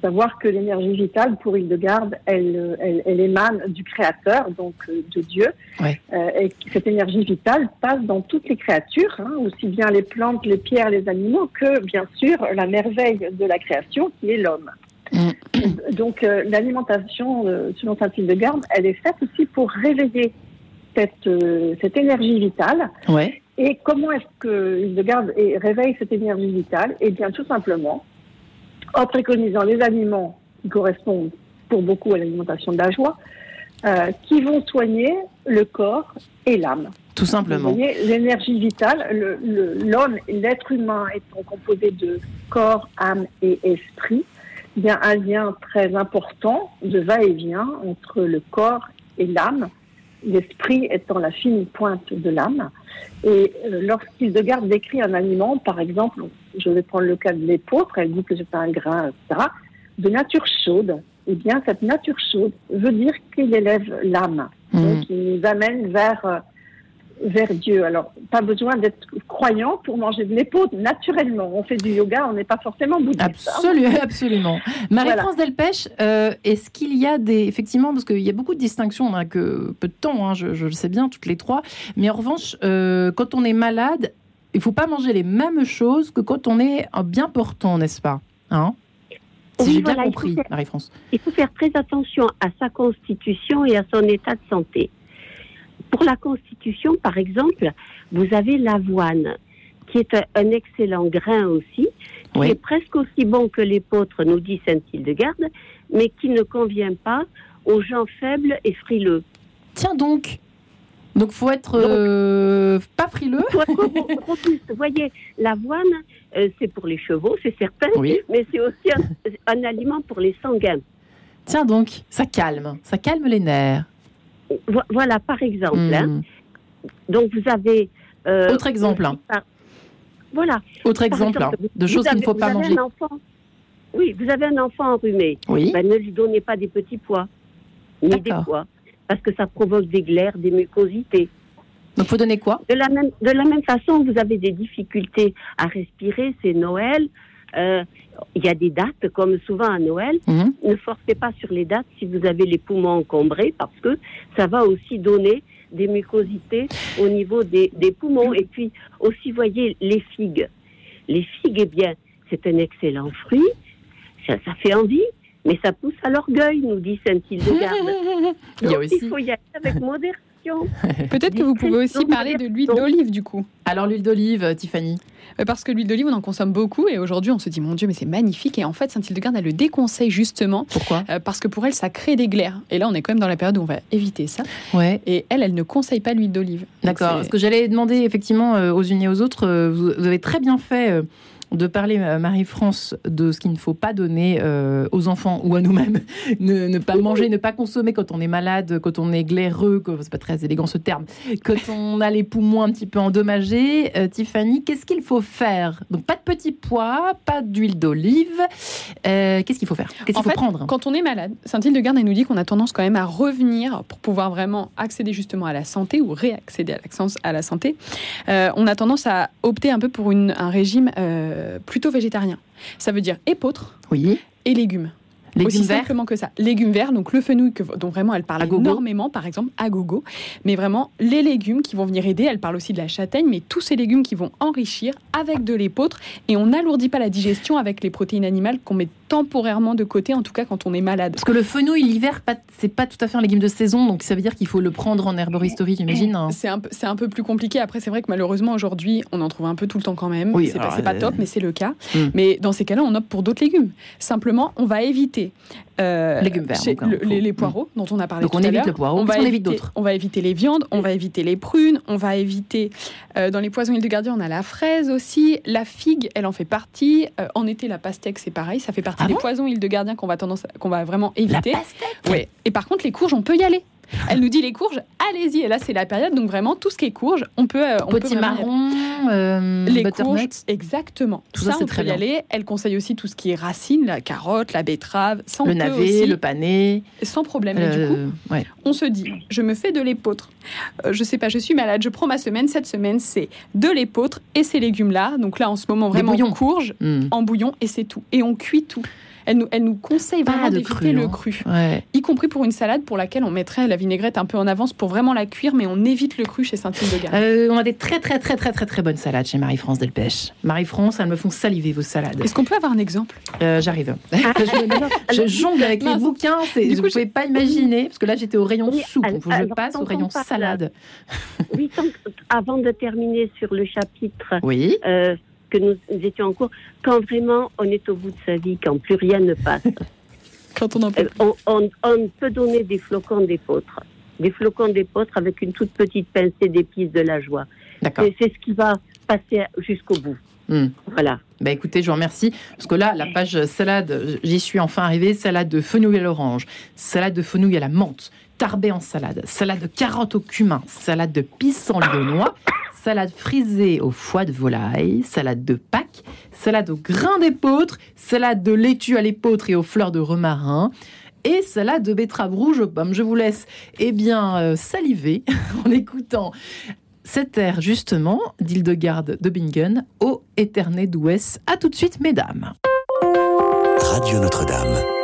Savoir que l'énergie vitale pour Hildegarde, elle, elle, elle, émane du Créateur, donc euh, de Dieu, ouais. euh, et cette énergie vitale passe dans toutes les créatures, hein, aussi bien les plantes, les pierres, les animaux, que bien sûr la merveille de la création qui est l'homme. Mm. Donc euh, l'alimentation, euh, selon saint Hildegarde, elle est faite aussi pour réveiller cette, cette énergie vitale. Ouais. Et comment est-ce que Hildegarde réveille cette énergie vitale? Eh bien, tout simplement en préconisant les aliments qui correspondent pour beaucoup à l'alimentation de la joie, euh, qui vont soigner le corps et l'âme. Tout simplement. L'énergie vitale, l'homme, l'être humain étant composé de corps, âme et esprit, il y a un lien très important de va-et-vient entre le corps et l'âme, l'esprit étant la fine pointe de l'âme. Et euh, lorsqu'Hildegarde décrit un aliment, par exemple, je vais prendre le cas de l'épeautre, elle dit que c'est un grain, etc., de nature chaude, eh bien, cette nature chaude veut dire qu'il élève l'âme. Mmh. Donc, il nous amène vers, euh, vers Dieu. Alors, pas besoin d'être croyant pour manger de l'épaule naturellement. On fait du yoga, on n'est pas forcément bouddhiste. hein. Absolument, absolument. Marie-France Voilà. Delpech, euh, est-ce qu'il y a des. Effectivement, parce qu'il y a beaucoup de distinctions, on n'a que peu de temps, hein, je, je le sais bien, toutes les trois. Mais en revanche, euh, quand on est malade, il ne faut pas manger les mêmes choses que quand on est bien portant, n'est-ce pas hein? Si Oui, j'ai bien voilà, compris, Marie-France. il faut faire très attention à sa constitution et à son état de santé. Pour la constitution, par exemple, vous avez l'avoine, qui est un, excellent grain aussi, qui Oui. est presque aussi bon que l'épeautre, nous dit Saint-Hildegarde, mais qui ne convient pas aux gens faibles et frileux. Tiens donc donc faut être euh, pas frileux. Faut être ro- robuste. Vous voyez, l'avoine, euh, c'est pour les chevaux, c'est certain, Oui. mais c'est aussi un, un aliment pour les sanguins. Tiens donc, ça calme, ça calme les nerfs. Vo- Voilà, par exemple. hein. Hmm. Donc vous avez. euh, Autre exemple, hein. par- Voilà. Autre exemple hein, de choses qu'il ne faut pas vous avez manger. un enfant. Oui, vous avez un enfant enrhumé. Oui. Ben, ne lui donnez pas des petits pois, ni des pois, parce que ça provoque des glaires, des mucosités. Donc faut donner quoi? De la même, de la même façon, vous avez des difficultés à respirer, c'est Noël. Euh, Il y a des dates, comme souvent à Noël. Mhm. Ne forcez pas sur les dates si vous avez les poumons encombrés, parce que ça va aussi donner des mucosités au niveau des, des poumons. Et puis aussi, voyez, les figues. Les figues, eh bien, c'est un excellent fruit. Ça, ça fait envie, mais ça pousse à l'orgueil, nous dit Saint-Hildegarde. Il y a Donc, aussi. il faut y aller avec modération. Peut-être que vous pouvez aussi parler de l'huile d'olive du coup. Alors l'huile d'olive, euh, Tiffany. Euh, Parce que l'huile d'olive, on en consomme beaucoup et aujourd'hui, on se dit, mon Dieu, mais c'est magnifique. Et en fait, Saint-Hildegarde, elle le déconseille justement Pourquoi euh, parce que pour elle, ça crée des glaires. Et là, on est quand même dans la période où on va éviter ça. Ouais. Et elle, elle ne conseille pas l'huile d'olive. D'accord. Ce que j'allais demander effectivement aux unes et aux autres, vous, vous avez très bien fait euh, de parler, euh, Marie-France, de ce qu'il ne faut pas donner euh, aux enfants ou à nous-mêmes. ne, ne pas manger, ne pas consommer quand on est malade, quand on est glaireux, c'est pas très élégant ce terme, quand on a les poumons un petit peu endommagés. Euh, Tiffany, qu'est-ce qu'il faut faire? Donc pas de petits pois, pas d'huile d'olive. Euh, qu'est-ce qu'il faut faire? Qu'est-ce qu'il faut fait, prendre? Quand on est malade, Saint-Hildegarde, nous dit qu'on a tendance quand même à revenir pour pouvoir vraiment accéder justement à la santé ou réaccéder à la, à la santé. On a tendance à opter un peu pour une- un régime euh, plutôt végétarien. Ça veut dire épeautre Oui. et légumes. Légumes Aussi verts simplement que ça. Légumes verts, donc le fenouil que- dont vraiment elle parle énormément, par exemple, à gogo. Mais vraiment, les légumes qui vont venir aider. Elle parle aussi de la châtaigne, mais tous ces légumes qui vont enrichir avec de l'épeautre. Et on n'alourdit pas la digestion avec les protéines animales qu'on met temporairement de côté, en tout cas quand on est malade. Parce que le fenouil, l'hiver, c'est pas tout à fait un légume de saison, donc ça veut dire qu'il faut le prendre en herboristerie, j'imagine. hein. C'est un, peu- c'est un peu plus compliqué. Après, c'est vrai que malheureusement, aujourd'hui, on en trouve un peu tout le temps quand même. Oui, c'est pas, euh, top, mais c'est le cas. Hmm. Mais dans ces cas-là, on opte pour d'autres légumes. Simplement, on va éviter. euh, Légumes verts, chez- donc, hein, le- les, les poireaux dont on a parlé Donc tout on à évite le poireau, On va qu'est-ce qu'on évite éviter, d'autre on va éviter les viandes, on va éviter les prunes, on va éviter euh, dans les poisons îles de Gardien, on a la fraise aussi, la figue, elle en fait partie. Euh, en été, la pastèque, c'est pareil, ça fait partie Ah des bon poisons îles de Gardien qu'on va tendance, qu'on va vraiment La éviter. pastèque Ouais. Et par contre, les courges, on peut y aller. Elle nous dit les courges, allez-y. Et là, c'est la période, donc vraiment tout ce qui est courge, on peut. euh, on Petit marron, euh, Les courges, exactement. Tout Tout ça, ça, on très peut y bien. aller. Elle conseille aussi tout ce qui est racines, la carotte, la betterave. Ça, le navet, aussi, le pané. sans problème. Du coup, euh, ouais. on se dit, je me fais de l'épeautre. Euh, je sais pas, je suis malade, je prends ma semaine. Cette semaine, c'est de l'épeautre et ces légumes-là. Donc là, en ce moment, vraiment bouillons. courge Hmm. en bouillon et c'est tout. Et on cuit tout. Elle nous, elle nous conseille vraiment d'éviter le cru, y compris pour une salade pour laquelle on mettrait la vinaigrette un peu en avance pour vraiment la cuire, mais on évite le cru chez Saint-Ile-de-Garde. Euh, on a des très très très très très très bonnes salades chez Marie-France Delpech. Marie-France, elles me font saliver vos salades. Est-ce qu'on peut avoir un exemple? Euh, J'arrive. je, jongle avec les bouquins, vous ne pouvez pas imaginer, parce que là j'étais au rayon soupe, je passe au rayon salade. Oui, avant de terminer sur le chapitre oui. Euh, que nous étions en cours, quand vraiment on est au bout de sa vie, quand plus rien ne passe. quand on, en peut... Euh, on, on, peut donner des flocons d'épeautre, des flocons d'épeautre avec une toute petite pincée d'épices de la joie. C'est ce qui va passer jusqu'au bout. Hmm. Voilà. Bah écoutez, je vous remercie. Parce que là, la page salade, j'y suis enfin arrivée. Salade de fenouil à l'orange, salade de fenouil à la menthe, tarbé en salade, salade de carottes au cumin, salade de pissenlit lyonnois, salade frisée au foie de volaille, salade de Pâques, salade au grain d'épeautre, salade de laitue à l'épeautre et aux fleurs de romarin, et salade de betterave rouge aux pommes. Je vous laisse eh bien euh, saliver en écoutant cet air justement d'Hildegarde de Bingen au Éterné d'Ouest. A tout de suite mesdames. Radio Notre-Dame.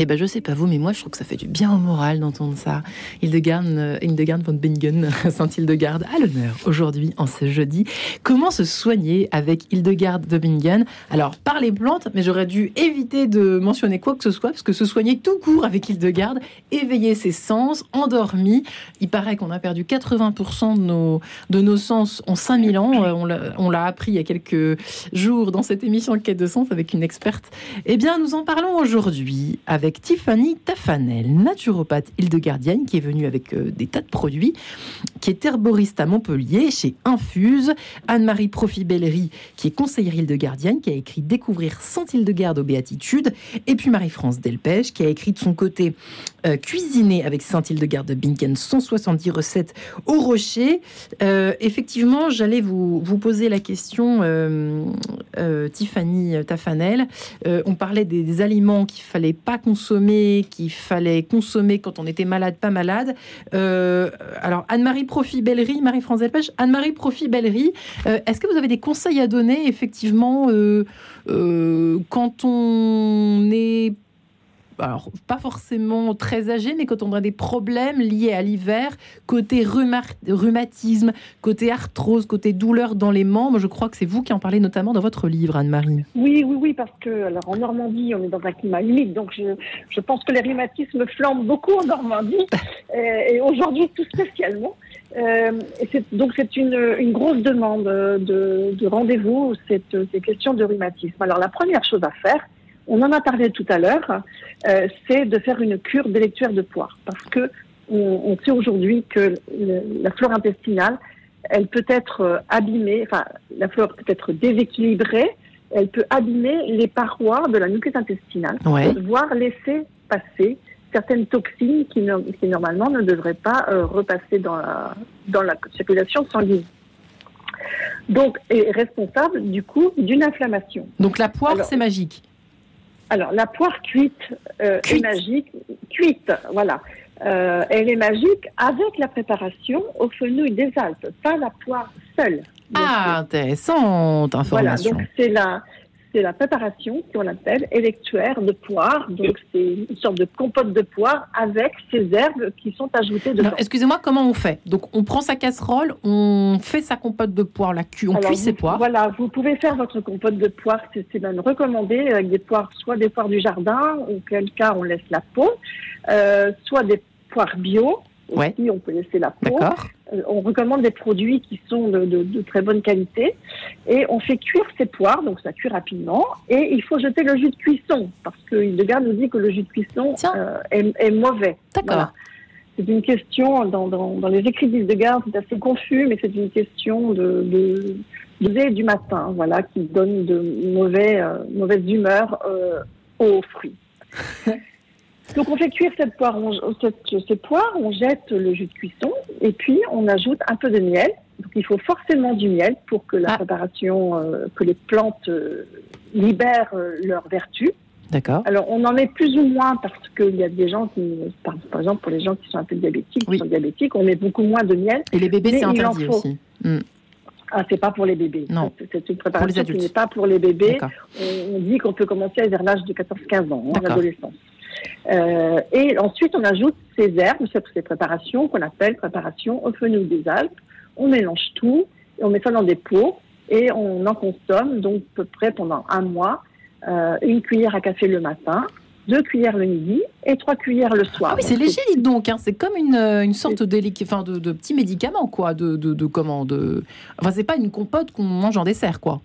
Eh ben, je sais pas vous, mais moi, je trouve que ça fait du bien au moral d'entendre ça. Hildegarde, euh, Hildegarde von Bingen, Saint-Hildegarde, à l'honneur aujourd'hui, en ce jeudi. Comment se soigner avec Hildegarde de Bingen? Alors, les plantes, mais j'aurais dû éviter de mentionner quoi que ce soit, parce que se soigner tout court avec Hildegarde, éveiller ses sens, endormi. Il paraît qu'on a perdu 80% de nos, de nos sens en 5000 ans. Euh, on l'a appris il y a quelques jours dans cette émission Quête de sens avec une experte. Eh bien, nous en parlons aujourd'hui avec Tiffany Tafanel, naturopathe Île-de-Gardienne, qui est venue avec euh, des tas de produits, qui est herboriste à Montpellier chez Infuse, Anne-Marie Profibellerie, qui est conseillère Île-de-Gardienne, qui a écrit Découvrir Saint-Île-de-Garde aux Béatitudes, et puis Marie-France Delpech, qui a écrit de son côté euh, Cuisiner avec Saint-Île-de-Garde de Binken, 170 recettes au rocher. Euh, effectivement, j'allais vous, poser la question, Tiffany Tafanel. on parlait des, aliments qu'il fallait pas consommer qu'il fallait consommer quand on était malade, pas malade. Euh, alors, Anne-Marie Profit-Bellerie, Marie-France Delpech, Anne-Marie Profit-Bellerie, euh, est-ce que vous avez des conseils à donner, effectivement, euh, quand on est alors pas forcément très âgés, mais quand on a des problèmes liés à l'hiver, côté rhumatisme, côté arthrose, côté douleur dans les membres. Je crois que c'est vous qui en parlez notamment dans votre livre, Anne-Marie. Oui, oui, oui, parce que alors en Normandie, on est dans un climat humide, donc je, je pense que les rhumatismes flambent beaucoup en Normandie, et, et aujourd'hui tout spécialement. Euh, donc c'est une, une, grosse demande de, de rendez-vous, cette, ces questions de rhumatisme. Alors la première chose à faire, on en a parlé tout à l'heure, euh, c'est de faire une cure d'électuaire de poire, parce que on, on sait aujourd'hui que le, la flore intestinale, elle peut être euh, abîmée, enfin la flore peut être déséquilibrée, elle peut abîmer les parois de la muqueuse intestinale, ouais. voire laisser passer certaines toxines qui, qui normalement ne devraient pas euh, repasser dans la, dans la circulation sanguine. Donc, est responsable du coup d'une inflammation. Donc la poire, c'est magique. Alors la poire cuite, euh, Cuite. est magique, cuite, voilà. Euh, elle est magique avec la préparation aux fenouilles des Alpes, pas la poire seule. Ah, intéressante Voilà, information. donc c'est la, c'est la préparation qu'on appelle électuaire de poire. Donc c'est une sorte de compote de poire avec ces herbes qui sont ajoutées dedans. Excusez-moi, comment on fait? Donc, on prend sa casserole, on fait sa compote de poire, la cu- on Alors, cuit vous- ses poires. Voilà, vous pouvez faire votre compote de poire, c'est c'est même recommandé avec des poires, soit des poires du jardin, auquel cas on laisse la peau, euh, soit des poires bio, Ouais. aussi on peut laisser la peau. Euh, on recommande des produits qui sont de, de- de très bonne qualité et on fait cuire ces poires, donc ça cuit rapidement et il faut jeter le jus de cuisson parce que Hildegard nous dit que le jus de cuisson euh, est, est mauvais. D'accord. Voilà. C'est une question, dans, dans, dans les écrits d'Hildegard, c'est assez confus, mais c'est une question de, de, du matin, voilà, qui donne de mauvais, euh, mauvaise humeur euh, aux fruits. Donc on fait cuire cette poire, on, cette, jette le jus de cuisson et puis on ajoute un peu de miel. Donc il faut forcément du miel pour que la Ah. préparation, euh, que les plantes euh, libèrent euh, leurs vertus. D'accord. Alors, on en met plus ou moins parce qu'il y a des gens qui, par, par exemple, pour les gens qui sont un peu diabétiques, qui sont diabétiques, on met beaucoup moins de miel. Et les bébés, c'est interdit aussi. Hmm, Ah, c'est pas pour les bébés. Non. C'est- une préparation qui n'est pas pour les bébés. On, on dit qu'on peut commencer vers l'âge de 14-15 ans, en D'accord. adolescence. Euh, et ensuite, on ajoute ces herbes, ces, préparations qu'on appelle préparation au fenouil des Alpes. On mélange tout, et on met ça dans des pots et on en consomme donc à peu près pendant un mois, euh, une cuillère à café le matin, deux cuillères le midi et trois cuillères le soir. Ah oui, c'est léger, dites donc. hein. C'est comme une, euh, une sorte d'éliqu- enfin, de, de petit médicament, quoi. De, de, de comment de... Enfin, c'est pas une compote qu'on mange en dessert, quoi.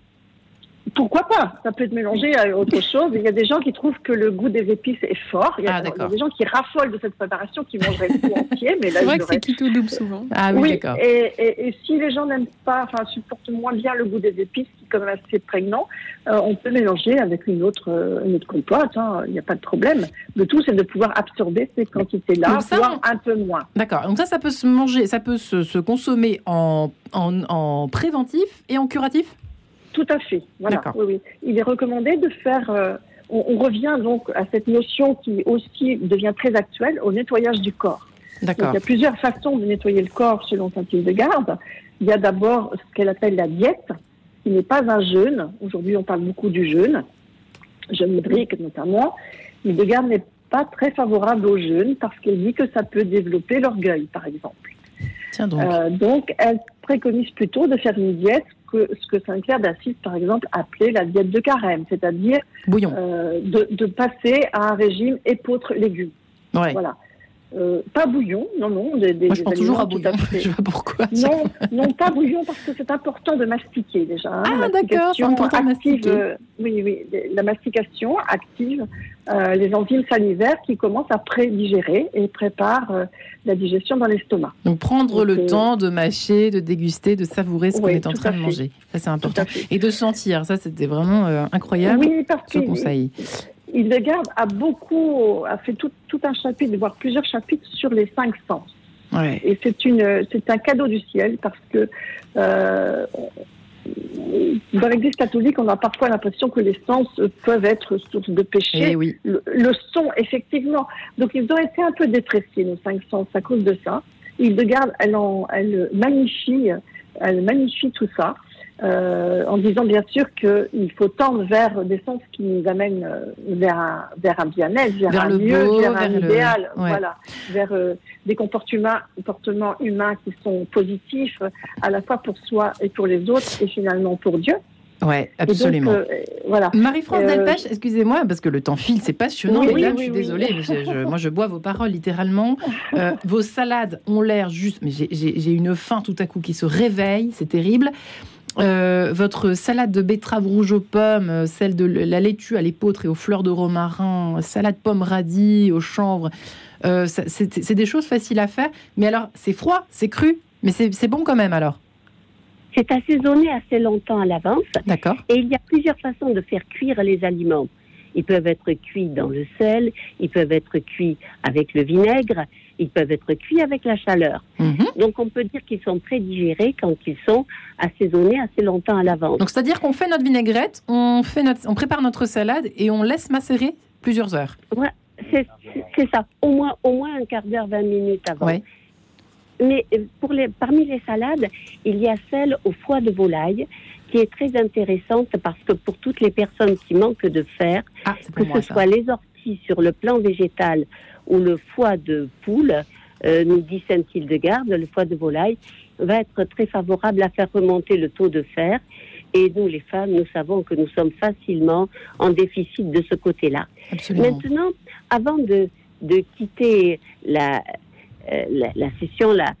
Pourquoi pas? Ça peut être mélangé à autre chose. Il y a des gens qui trouvent que le goût des épices est fort. Il y a, Ah, il y a d'accord. des gens qui raffolent de cette préparation, qui mangeraient le tout entier. Mais là, C'est vrai que c'est auraient- keto double souvent. Ah oui, Oui, d'accord. et, et, et si les gens n'aiment pas, enfin supportent moins bien le goût des épices, qui est quand même assez prégnant, euh, on peut mélanger avec une autre, euh, une autre compote. hein, Il n'y a pas de problème. Le tout, c'est de pouvoir absorber ces quantités-là, voire un peu moins. D'accord. Donc ça, ça peut se manger, ça peut se, se consommer en, en, en préventif et en curatif? Tout à fait. Voilà. D'accord. Oui, oui. Il est recommandé de faire. euh, on, on revient donc à cette notion qui aussi devient très actuelle au nettoyage du corps. D'accord. il y a plusieurs façons de nettoyer le corps selon Saint-Hildegarde. Il y a d'abord ce qu'elle appelle la diète, qui n'est pas un jeûne. Aujourd'hui, on parle beaucoup du jeûne, jeûne hydrique notamment. Hildegarde n'est pas très favorable au jeûne parce qu'elle dit que ça peut développer l'orgueil, par exemple. Tiens donc. Euh, donc, elle préconise plutôt de faire une diète que ce que Saint-Clair d'Assise, par exemple, appelait la diète de carême, c'est-à-dire euh, de, de passer à un régime épeautre légumes. ouais. Voilà. Euh, pas bouillon, non, non. Des, des- Moi, je pense toujours à bouillon. fait- Je pas pourquoi. Non, non, pas bouillon parce que c'est important de mastiquer déjà. hein. Ah, d'accord, c'est mastication important de active, mastiquer. euh, oui, oui, la mastication active euh, les enzymes salivaires qui commencent à prédigérer et préparent la digestion dans l'estomac. Donc prendre le Donc, temps de mâcher, de déguster, de savourer ce qu'on est en train à de manger. Ça, c'est important. à. Et de sentir. Ça, c'était vraiment incroyable, Oui, parce ce que conseil. Hildegarde a beaucoup, a fait tout, tout un chapitre, voire plusieurs chapitres sur les cinq sens. Ouais. Et c'est une, c'est un cadeau du ciel parce que euh, dans l'Église catholique, on a parfois l'impression que les sens peuvent être source de péché. Eh oui. Le, le son, effectivement. Donc, ils ont été un peu dépréciés, nos cinq sens, à cause de ça. Hildegarde, elle, en, elle magnifie, elle magnifie tout ça. Euh, en disant bien sûr qu'il faut tendre vers des sens qui nous amènent euh, vers un, vers un bien-être, vers, un le mieux, beau, vers un vers le- idéal, Ouais. voilà, vers euh, des comportements, comportements humains qui sont positifs à la fois pour soi et pour les autres et finalement pour Dieu. Ouais, donc, absolument. euh, voilà. Marie-France Euh, Delpech, excusez-moi, parce que le temps file, c'est passionnant, Oui, mesdames, oui, je suis oui, désolée, mais je- je- moi je bois vos paroles littéralement. Euh, vos salades ont l'air juste, mais j'ai une faim tout à coup qui se réveille, c'est terrible. Euh, votre salade de betterave rouge aux pommes, euh, celle de la laitue à l'épeautre et aux fleurs de romarin, salade pomme radis au chanvre, euh, c'est des choses faciles à faire. Mais alors, c'est froid, c'est cru, mais c'est c'est bon quand même alors? C'est assaisonné assez longtemps à l'avance D'accord et il y a plusieurs façons de faire cuire les aliments. Ils peuvent être cuits dans le sel, ils peuvent être cuits avec le vinaigre, ils peuvent être cuits avec la chaleur. Mhm. Donc on peut dire qu'ils sont prédigérés quand ils sont assaisonnés assez longtemps à l'avance. Donc c'est-à-dire qu'on fait notre vinaigrette, on, fait notre, on prépare notre salade et on laisse macérer plusieurs heures. Ouais, c'est c'est ça, au moins, au moins un quart d'heure, 20 minutes avant. Ouais. Mais euh, pour les, parmi les salades, il y a celle au foie de volaille qui est très intéressante parce que pour toutes les personnes qui manquent de fer, Ah, que moi ce ça. soit les orties sur le plan végétal ou le foie de poule, euh, nous dit Sainte-Hildegarde, le foie de volaille, va être très favorable à faire remonter le taux de fer. Et nous, les femmes, nous savons que nous sommes facilement en déficit de ce côté-là. Maintenant, avant de, de quitter la, euh, la, la session là,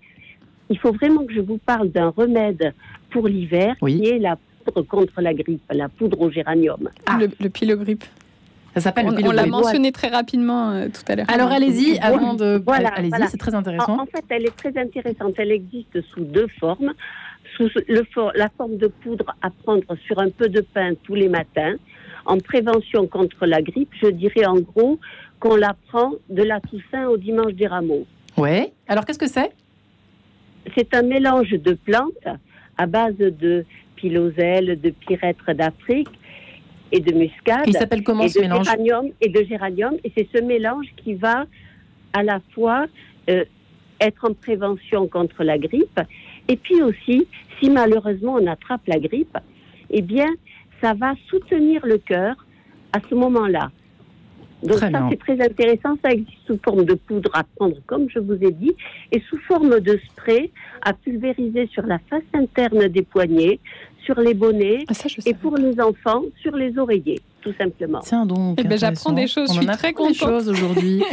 il faut vraiment que je vous parle d'un remède pour l'hiver Oui. qui est la poudre contre la grippe, la poudre au géranium. Ah. Le, le pilogrip. Ça s'appelle On, le on l'a mentionné très rapidement euh, tout à l'heure. Alors allez-y, avant de... Voilà, allez-y, voilà. c'est très En, intéressant. en fait, elle est très intéressante. Elle existe sous deux formes. Sous le, for- la forme de poudre à prendre sur un peu de pain tous les matins. En prévention contre la grippe, je dirais en gros qu'on la prend de la Toussaint au dimanche des rameaux. Ouais. Alors qu'est-ce que c'est? C'est un mélange de plantes à base de piloselle, de pyrètre d'Afrique et de muscade. Il s'appelle comment et ce de mélange géranium et de géranium. Et c'est ce mélange qui va à la fois euh, être en prévention contre la grippe et puis aussi, si malheureusement on attrape la grippe, eh bien, ça va soutenir le cœur à ce moment-là. Donc Très ça, c'est très intéressant. Ça existe sous forme de poudre à prendre, comme je vous ai dit, et sous forme de spray à pulvériser sur la face interne des poignets, sur les bonnets, Ah, ça, et pour les enfants, sur les oreillers, tout simplement. Tiens donc. Eh ben, j'apprends des choses, On je en suis apprend très des contente. choses aujourd'hui.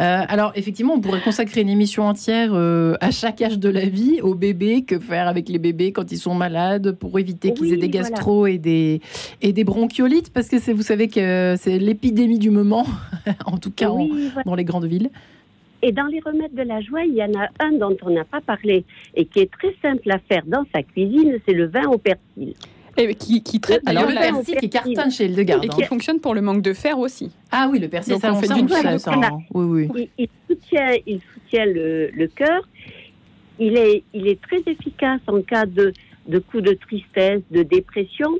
Euh, alors effectivement, on pourrait consacrer une émission entière euh, à chaque âge de la vie aux bébés. Que faire avec les bébés quand ils sont malades pour éviter qu'ils Oui, aient des voilà. gastro et des et des bronchiolites parce que c'est vous savez que c'est l'épidémie du moment, en tout cas en- Oui, voilà. dans les grandes villes. Et dans les remèdes de la joie, il y en a un dont on n'a pas parlé et qui est très simple à faire dans sa cuisine, c'est le vin au persil. Et qui, qui traite Alors le vin au persil qui cartonne chez Hildegarde. et qui hein. fonctionne pour le manque de fer aussi. Ah oui, le persil, Donc, ça on fait où ça, hein. Oui, oui. Il, il soutient, il soutient le, le cœur. Il est, il est très efficace en cas de, de coup de tristesse, de dépression.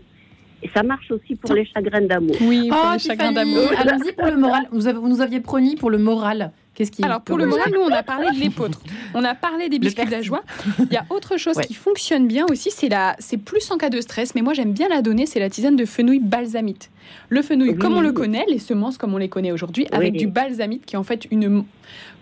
Et ça marche aussi pour les chagrins d'amour. Oui, pour Oh, les chagrins d'amour. allons-y pour le moral. Vous, avez- vous nous aviez promis pour le moral. Qu'est-ce qui Alors pour le moral, nous on a parlé de l'épeautre, on a parlé des biscuits de la joie. Il y a autre chose Ouais. qui fonctionne bien aussi, c'est la, c'est plus en cas de stress, mais moi j'aime bien la donner, c'est la tisane de fenouil balsamite. Le fenouil, Oui. comme on le connaît, les semences comme on les connaît aujourd'hui, avec du balsamite qui est en fait une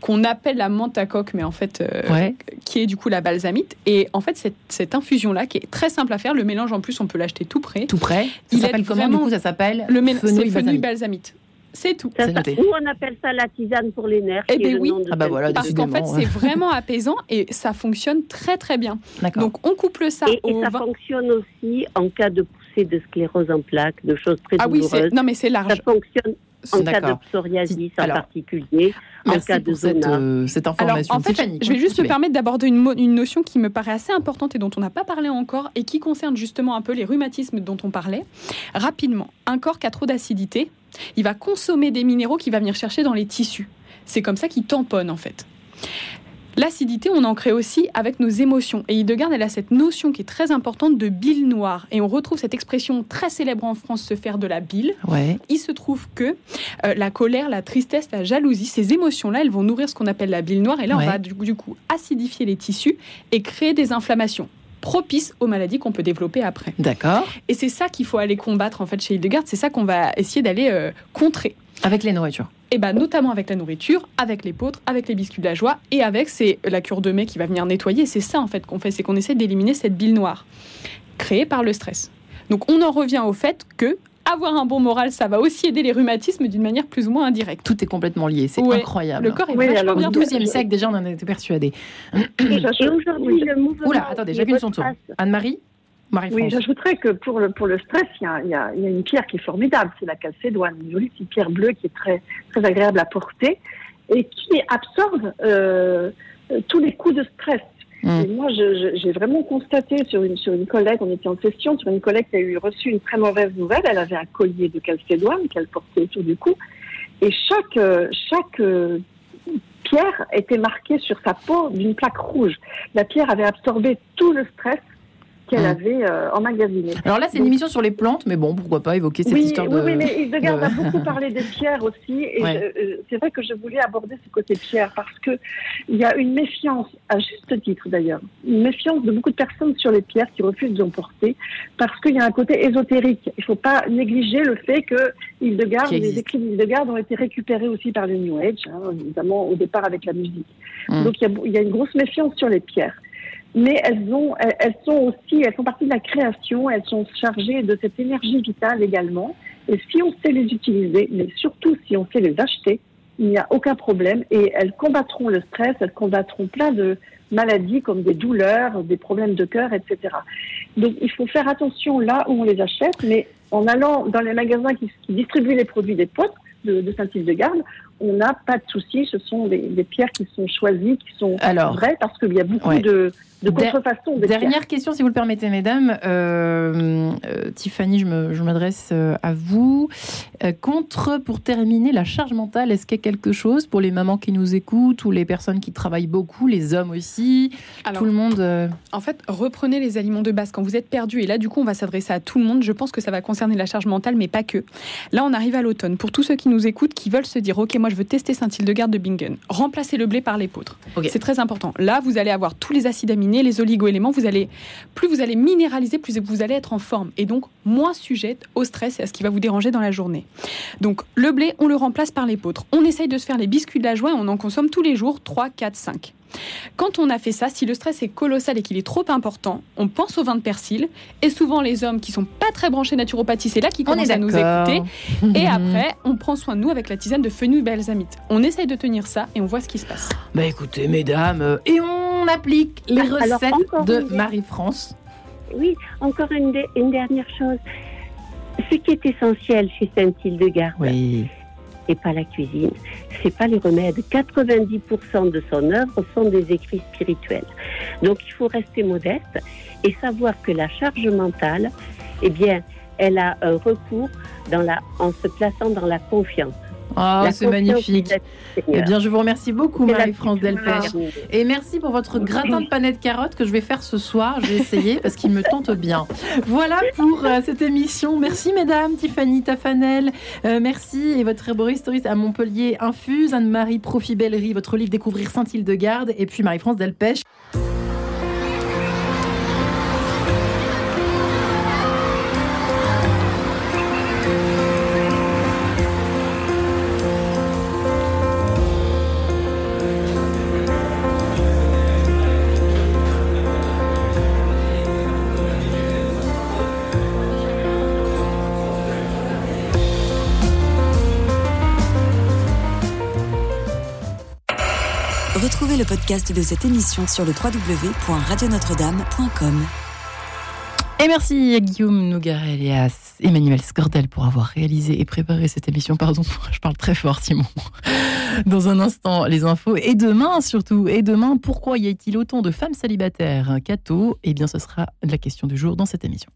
qu'on appelle la menthe à coque, mais en fait euh, Ouais. qui est du coup la balsamite. Et en fait cette, cette infusion là qui est très simple à faire, le mélange en plus on peut l'acheter tout prêt. Tout prêt. Ça Il s'appelle comment vraiment- Du coup, ça s'appelle Le fenouil balsamite. C'est tout. Ça, ça- on appelle ça la tisane pour les nerfs. Eh ben le oui. nom de Ah bah voilà, Parce qu'en fait, Décidément, c'est vraiment apaisant et ça fonctionne très très bien. Donc on couple ça Et, et au ça vin. fonctionne aussi en cas de de sclérose en plaques, de choses très Ah oui, douloureuses. c'est non mais c'est ça large. fonctionne en cas de psoriasis en particulier, en cas de cette, zona. euh, cette Alors information. en fait, Tiffany, je vais juste me permettre d'aborder une, une notion qui me paraît assez importante et dont on n'a pas parlé encore et qui concerne justement un peu les rhumatismes dont on parlait. Rapidement, un corps qui a trop d'acidité, il va consommer des minéraux qu'il va venir chercher dans les tissus. C'est comme ça qu'il tamponne en fait. L'acidité, on en crée aussi avec nos émotions. Et Hildegarde, elle a cette notion qui est très importante de bile noire. Et on retrouve cette expression très célèbre en France, se faire de la bile. Ouais. Il se trouve que euh, la colère, la tristesse, la jalousie, ces émotions-là, elles vont nourrir ce qu'on appelle la bile noire. Et là, Ouais. on va du, du coup acidifier les tissus et créer des inflammations. propices aux maladies qu'on peut développer après. D'accord. Et c'est ça qu'il faut aller combattre en fait chez Hildegard, c'est ça qu'on va essayer d'aller euh, contrer. Avec les nourritures et eh ben, notamment avec la nourriture, avec les l'épeautre, avec les biscuits de la joie et avec c'est la cure de mai qui va venir nettoyer. C'est ça en fait qu'on fait, c'est qu'on essaie d'éliminer cette bile noire créée par le stress. Donc on en revient au fait que avoir un bon moral, ça va aussi aider les rhumatismes d'une manière plus ou moins indirecte. Tout est complètement lié, c'est incroyable. Le corps est oui, vachement bien. Au XIIe siècle, déjà, on en était persuadé. Et aujourd'hui, le mouvement. Oula, attendez, chacune son tour. Anne-Marie oui, j'ajouterais que pour le, pour le stress, il y, a, il, y a, une pierre qui est formidable, c'est la calcédoine, une jolie petite pierre bleue qui est très, très agréable à porter et qui absorbe euh, tous les coups de stress. Mm. Et moi, j'ai vraiment constaté sur une, sur une collègue, on était en session, sur une collègue qui a eu reçu une très mauvaise nouvelle. Elle avait un collier de calcédoine qu'elle portait autour du cou. Et chaque, chaque pierre était marquée sur sa peau d'une plaque rouge. La pierre avait absorbé tout le stress qu'elle mmh. avait euh, emmagasiné. Alors là, c'est une émission sur les plantes, mais bon, pourquoi pas évoquer cette histoire de. Oui, mais Hildegard a beaucoup parlé des pierres aussi, et euh, c'est vrai que je voulais aborder ce côté pierre parce que il y a une méfiance, à juste titre d'ailleurs, une méfiance de beaucoup de personnes sur les pierres qui refusent d'en porter parce qu'il y a un côté ésotérique. Il ne faut pas négliger le fait que Hildegard, les écrits d'Hildegard ont été récupérés aussi par le New Age, hein, notamment au départ avec la musique. Mmh. Donc il y, y a une grosse méfiance sur les pierres mais elles, ont, elles sont aussi, elles font partie de la création, elles sont chargées de cette énergie vitale également. Et si on sait les utiliser, mais surtout si on sait les acheter, il n'y a aucun problème. Et elles combattront le stress, elles combattront plein de maladies comme des douleurs, des problèmes de cœur, etc. Donc il faut faire attention là où on les achète, mais en allant dans les magasins qui, distribuent les produits des potes de, de Saint-Ile-de-Garde, on n'a pas de souci. Ce sont des, pierres qui sont choisies, qui sont vraies, parce qu'il y a beaucoup de, de contrefaçons. Dernière question, si vous le permettez, mesdames. Euh, euh, Tiffany, je m'adresse euh, à vous. contre, pour terminer, la charge mentale, est-ce qu'il y a quelque chose pour les mamans qui nous écoutent ou les personnes qui travaillent beaucoup, les hommes aussi, tout le monde En fait, reprenez les aliments de base quand vous êtes perdu. Et là, du coup, on va s'adresser à tout le monde. Je pense que ça va concerner la charge mentale, mais pas que. Là, on arrive à l'automne. Pour tous ceux qui nous écoutent, qui veulent se dire, OK, moi, je veux tester Saint-Hildegarde de Bingen. Remplacer le blé par l'épeautre. C'est très important. Là, vous allez avoir tous les acides aminés, les oligo-éléments. Vous allez, plus vous allez minéraliser, plus vous allez être en forme et donc moins sujette au stress et à ce qui va vous déranger dans la journée. Donc, le blé, on le remplace par l'épeautre. On essaye de se faire les biscuits de la joie et on en consomme tous les jours 3, 4, 5. Quand on a fait ça, si le stress est colossal et qu'il est trop important, on pense au vin de persil. Et souvent, les hommes qui sont pas très branchés naturopathie, c'est là qu'ils commencent à nous écouter. Et après, on prend soin de nous avec la tisane de fenouil balsamite. On essaye de tenir ça et on voit ce qui se passe. Bah écoutez, mesdames, euh, et on applique les ah, recettes de Marie-France. Oui, encore une, dernière chose. Ce qui est essentiel chez Saint-Hildegarde, oui et pas la cuisine. C'est pas les remèdes. 90% de son œuvre sont des écrits spirituels. Donc il faut rester modeste et savoir que la charge mentale, eh bien, elle a un recours en se plaçant dans la confiance. Oh, c'est magnifique. Eh bien, je vous remercie beaucoup, Marie-France Delpech. Et merci pour votre gratin de panette carotte que je vais faire ce soir. Je vais essayer parce qu'il me tente bien. Voilà pour euh, cette émission. Merci, mesdames. Tiffany Tafanel, euh, merci. Et votre herboriste à Montpellier Infuse. Anne-Marie Profibellerie, votre livre Découvrir Saint-Hildegarde. Et puis Marie-France Delpech. Podcast de cette émission sur le www.radionotre-dame.com. Et merci à Guillaume Nougarel et à Emmanuel Scordel pour avoir réalisé et préparé cette émission. Pardon, je parle très fort, Simon. Dans un instant, les infos. Et demain, surtout. Et demain, pourquoi y a-t-il autant de femmes célibataires? Cato Eh bien, ce sera la question du jour dans cette émission.